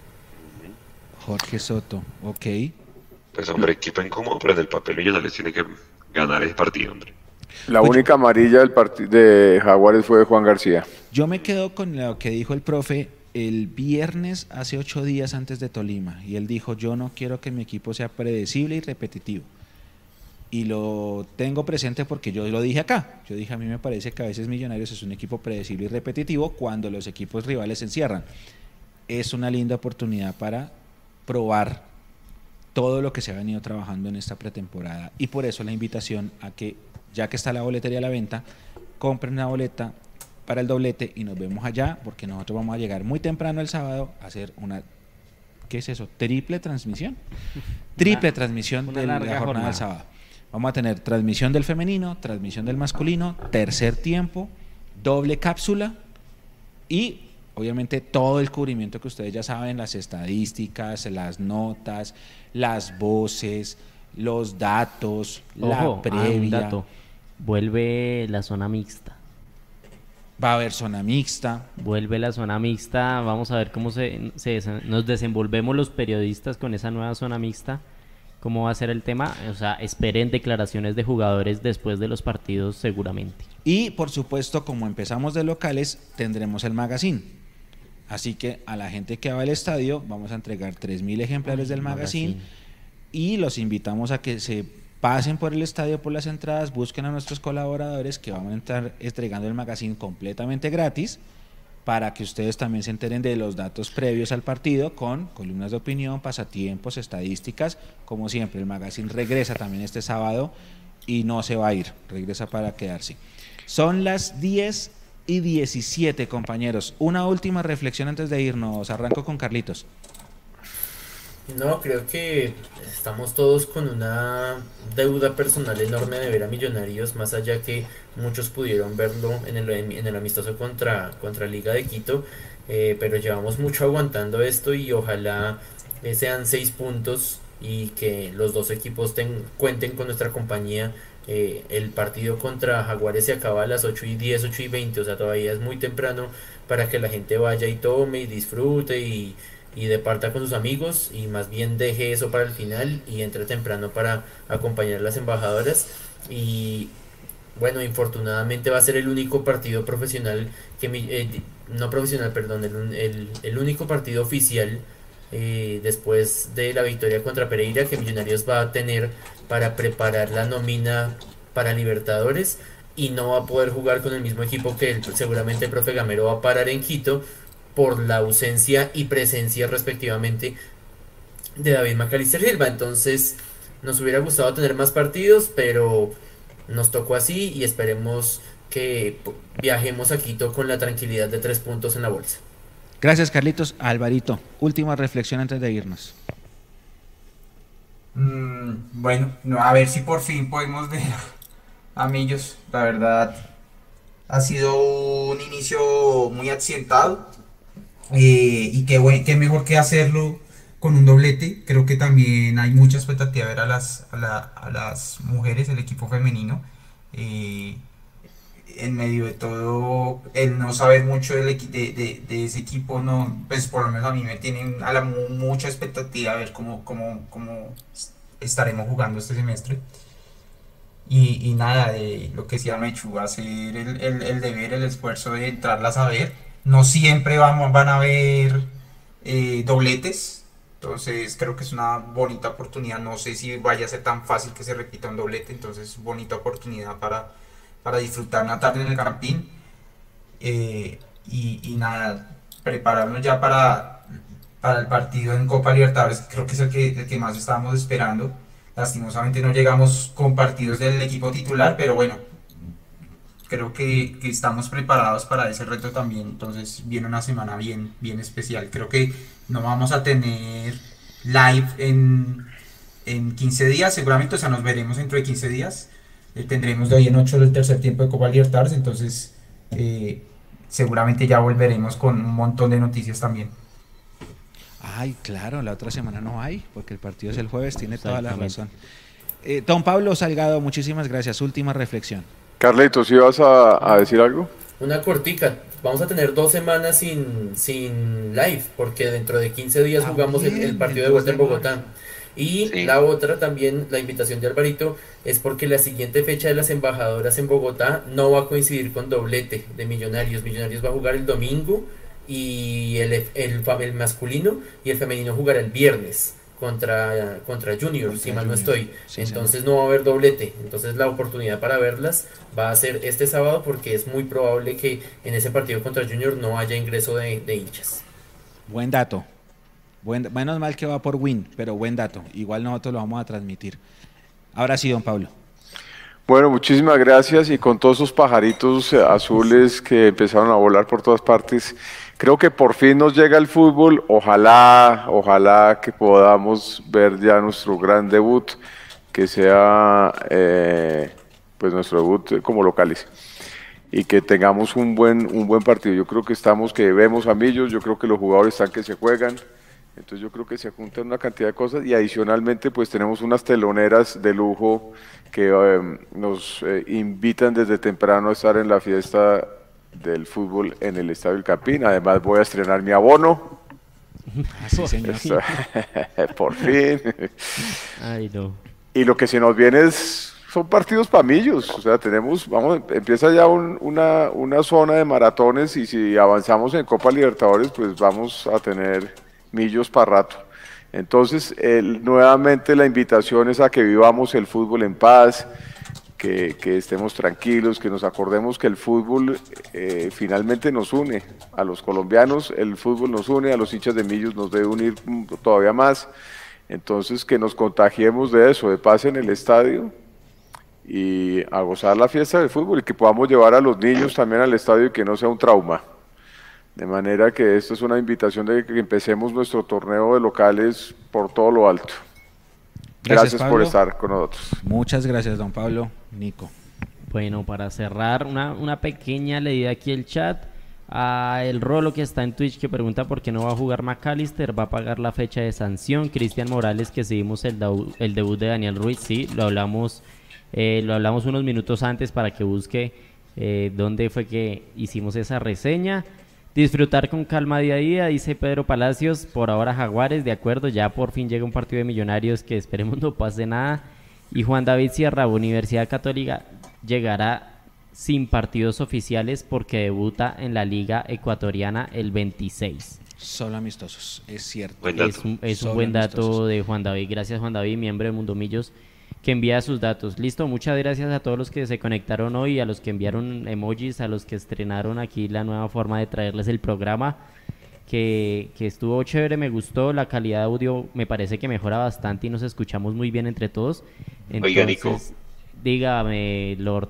Jorge Soto, ok. Pues hombre, equipo incómodo, pero en el papel ellos les tiene que ganar ese partido, hombre. La Pues- única amarilla del partido de Jaguares fue de Juan García. Yo me quedo con lo que dijo el profe el viernes hace ocho días antes de Tolima. Y él dijo, yo no quiero que mi equipo sea predecible y repetitivo. Y lo tengo presente porque yo lo dije acá. Yo dije, a mí me parece que a veces Millonarios es un equipo predecible y repetitivo cuando los equipos rivales se encierran. Es una linda oportunidad para probar todo lo que se ha venido trabajando en esta pretemporada. Y por eso la invitación a que, ya que está la boletería a la venta, compren una boleta para el doblete y nos vemos allá, porque nosotros vamos a llegar muy temprano el sábado a hacer una, ¿qué es eso? Triple transmisión. Triple transmisión una de la jornada, jornada. del sábado. Vamos a tener transmisión del femenino, transmisión del masculino, tercer tiempo, doble cápsula y obviamente todo el cubrimiento que ustedes ya saben, las estadísticas, las notas, las voces, los datos, Ojo, la ah, un previa. dato. Vuelve la zona mixta. Va a haber zona mixta. Vuelve la zona mixta. Vamos a ver cómo se, se nos desenvolvemos los periodistas con esa nueva zona mixta. ¿Cómo va a ser el tema? O sea, esperen declaraciones de jugadores después de los partidos seguramente. Y por supuesto, como empezamos de locales, tendremos el magazine. Así que a la gente que va al estadio vamos a entregar 3.000 ejemplares del magazine y los invitamos a que se pasen por el estadio por las entradas, busquen a nuestros colaboradores que van a estar entregando el magazine completamente gratis para que ustedes también se enteren de los datos previos al partido con columnas de opinión, pasatiempos, estadísticas. Como siempre, el magazine regresa también este sábado y no se va a ir, regresa para quedarse. Son las 10 y 17, compañeros. Una última reflexión antes de irnos. Arranco con Carlitos. No, creo que estamos todos con una deuda personal enorme de ver a Millonarios, más allá que muchos pudieron verlo en el, en el amistoso contra, contra Liga de Quito, eh, pero llevamos mucho aguantando esto y ojalá eh, sean seis puntos y que los dos equipos ten- cuenten con nuestra compañía. Eh, el partido contra Jaguares se acaba a las 8 y 10, 8 y 20, o sea, todavía es muy temprano para que la gente vaya y tome y disfrute y y departa con sus amigos y más bien deje eso para el final y entre temprano para acompañar a las embajadoras. Y bueno infortunadamente va a ser el único partido profesional que mi- eh, no profesional perdón el, el único partido oficial eh, después de la victoria contra Pereira que Millonarios va a tener para preparar la nómina para Libertadores y no va a poder jugar con el mismo equipo que el- seguramente el profe Gamero va a parar en Quito por la ausencia y presencia respectivamente de David Macalister Silva. Entonces nos hubiera gustado tener más partidos, pero nos tocó así y esperemos que viajemos a Quito con la tranquilidad de tres puntos en la bolsa. Gracias, Carlitos. Alvarito, última reflexión antes de irnos. Mm, bueno, no, a ver si por fin podemos ver a Millos. La verdad, ha sido un inicio muy accidentado. eh, y qué, buen- qué mejor que hacerlo con un doblete. Creo que también hay mucha expectativa de ver a las, a la- a mujeres, el equipo femenino. eh, en medio de todo, el no saber mucho del de, de- de ese equipo, no, pues por lo menos a mí me tienen a la mu- mucha expectativa a ver cómo, cómo, cómo estaremos jugando este semestre. Y, y nada, de lo que decía Mechu, hacer el, el, el deber, el esfuerzo de entrarlas a ver. No siempre vamos, van a haber eh, dobletes, entonces creo que es una bonita oportunidad. No sé si vaya a ser tan fácil que se repita un doblete, entonces bonita oportunidad para, para disfrutar una tarde en el Campín. Eh, y, nada, prepararnos ya para, para el partido en Copa Libertadores, creo que es el que, el que más estábamos esperando. Lastimosamente no llegamos con partidos del equipo titular, pero bueno, creo que, que, estamos preparados para ese reto también. Entonces viene una semana bien, bien especial. Creo que no vamos a tener live en, en 15 días, seguramente, o sea, nos veremos dentro de 15 días. Eh, tendremos de hoy en 8 el tercer tiempo de Copa Libertadores, entonces eh, seguramente ya volveremos con un montón de noticias también. Ay, claro, la otra semana no hay, porque el partido es el jueves, tiene toda la razón. Eh, don Pablo Salgado, muchísimas gracias. Última reflexión. Carlitos, ¿sí vas a, decir algo? Una cortica. Vamos a tener dos semanas sin, sin live, porque dentro de 15 días ah, jugamos el, partido de vuelta en Bogotá. Y la otra también, la invitación de Alvarito, es porque la siguiente fecha de las embajadoras en Bogotá no va a coincidir con doblete de Millonarios. Millonarios va a jugar el domingo y el, el, el masculino y el femenino jugará el viernes contra, contra Junior, si mal no estoy. Entonces no va a haber doblete. Entonces la oportunidad para verlas va a ser este sábado porque es muy probable que en ese partido contra Junior no haya ingreso de, hinchas. Buen dato. Menos mal que va por win, pero buen dato. Igual nosotros lo vamos a transmitir. Ahora sí, don Pablo. Bueno, muchísimas gracias y con todos esos pajaritos azules que empezaron a volar por todas partes Creo que por fin nos llega el fútbol, ojalá, ojalá que podamos ver ya nuestro gran debut, que sea eh, pues nuestro debut como locales y que tengamos un buen, un buen partido. Yo creo que estamos, que vemos a Millos, yo creo que los jugadores están que se juegan, entonces yo creo que se juntan una cantidad de cosas y adicionalmente pues tenemos unas teloneras de lujo que eh, nos eh, invitan desde temprano a estar en la fiesta del fútbol en el Estadio del Campín. Además voy a estrenar mi abono. Ah, por fin. Y lo que se nos viene es, son partidos pamillos. O sea, tenemos, vamos, empieza ya una, una zona de maratones y si avanzamos en Copa Libertadores, pues vamos a tener millos para rato. Entonces, nuevamente la invitación es a que vivamos el fútbol en paz, que, estemos tranquilos, que nos acordemos que el fútbol eh, finalmente nos une a los colombianos, el fútbol nos une, a los hinchas de Millos nos debe unir todavía más. Entonces que nos contagiemos de eso, de paz en el estadio y a gozar la fiesta del fútbol y que podamos llevar a los niños también al estadio y que no sea un trauma. De manera que esto es una invitación de que empecemos nuestro torneo de locales por todo lo alto. Gracias, por estar con nosotros. Muchas gracias, don Pablo. Nico. Bueno, para cerrar, una, una pequeña leída aquí el chat. A el Rolo que está en Twitch que pregunta por qué no va a jugar McAllister, va a pagar la fecha de sanción. Cristian Morales que seguimos el, el debut de Daniel Ruiz, sí, lo hablamos, eh, lo hablamos unos minutos antes para que busque eh, dónde fue que hicimos esa reseña. Disfrutar con calma día a día, dice Pedro Palacios. Por ahora Jaguares, de acuerdo, ya por fin llega un partido de millonarios que esperemos no pase nada. Y Juan David Sierra, Universidad Católica, llegará sin partidos oficiales porque debuta en la Liga Ecuatoriana el 26. Solo amistosos, es cierto. Es un, es un buen dato de Juan David. Gracias Juan David, miembro de Mundo Millos que envía sus datos. Listo, muchas gracias a todos los que se conectaron hoy, a los que enviaron emojis, a los que estrenaron aquí la nueva forma de traerles el programa. Que, que, estuvo chévere, me gustó, la calidad de audio me parece que mejora bastante y nos escuchamos muy bien entre todos. Entonces, Dígame, Lord.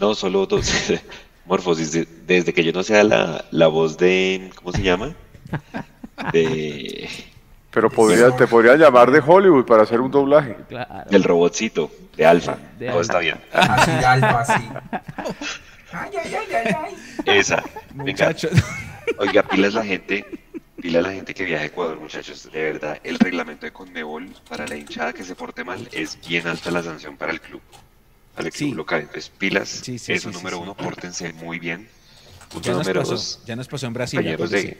No, solo dos. Morfosis, desde que yo no sea la, la voz de, ¿cómo se llama? De pero podría, te podrían llamar de Hollywood para hacer un doblaje. Del robotcito, de Alfa. Todo está bien. Así, Alfa, sí. Ay, ay, ay, ay, Esa. Muchachos. Oiga, pilas la gente, pilas la gente que viaja a Ecuador, muchachos. De verdad, el reglamento de Conmebol para la hinchada que se porte mal es bien alta la sanción para el club. Para el club local. Entonces, pilas. Sí, eso número uno, pórtense muy bien. Punto número dos. Ya nos pasó en Brasil. Compañeros de,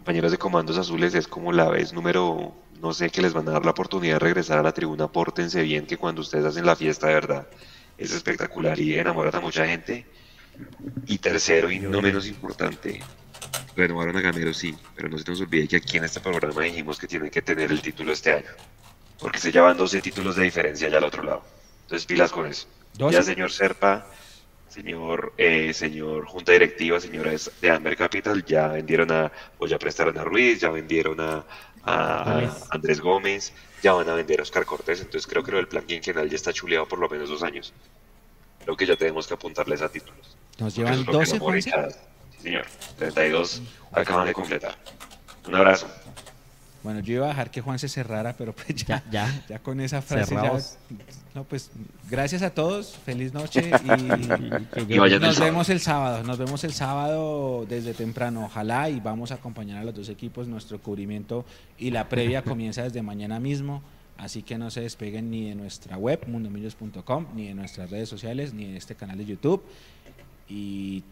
compañeros de Comandos Azules es como la vez número, no sé, que les van a dar la oportunidad de regresar a la tribuna, pórtense bien, que cuando ustedes hacen la fiesta de verdad es espectacular y enamoran a mucha gente. Y tercero, y no menos importante, renovaron a Gamero, sí, pero no se nos olvide que aquí en este programa dijimos que tienen que tener el título este año, porque se llevan 12 títulos de diferencia allá al otro lado. Entonces, pilas con eso. Ya, señor Serpa, señor, eh, señor Junta Directiva, señores de Amber Capital, ya vendieron a, o ya prestaron a Ruiz, ya vendieron a, Andrés Gómez, ya van a vender a Oscar Cortés, entonces creo que lo del plan quinquenal ya está chuleado por lo menos dos años. creo que ya tenemos que apuntarles a títulos. Nos llevan eso es lo que 12, nos mueve Juanse. hinchadas. Sí, señor. 32 acaban de completar. Un abrazo. Bueno, yo iba a dejar que Juan se cerrara, pero pues ya, Ya, ya. ya con esa frase ya, no pues gracias a todos, feliz noche Y y Y el nos vemos el sábado, nos vemos el sábado desde temprano, ojalá y vamos a acompañar a los dos equipos, nuestro cubrimiento y la previa comienza desde mañana mismo, así que no se despeguen ni de nuestra web mundomillos.com, ni de nuestras redes sociales, ni de este canal de YouTube y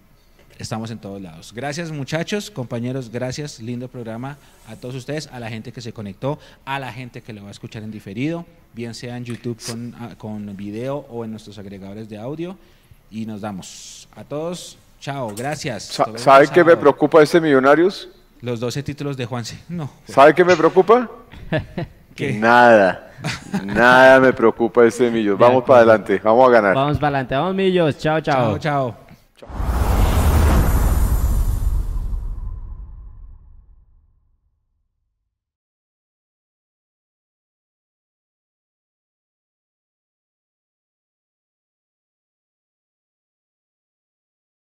estamos en todos lados. Gracias muchachos, compañeros, gracias, lindo programa a todos ustedes, a la gente que se conectó, a la gente que lo va a escuchar en diferido, bien sea en YouTube con, ah, con video o en nuestros agregadores de audio. Y nos damos. A todos, chao, gracias. Sa- Nos vemos ¿Sabe el qué me preocupa este Millonarios? Los 12 títulos de Juanse. No. ¿Sabe qué me preocupa? ¿Qué? Nada. Nada me preocupa este Millos. Vamos para adelante. Vamos a ganar. Vamos para adelante, vamos millos. Chao, chao. Chao, chao.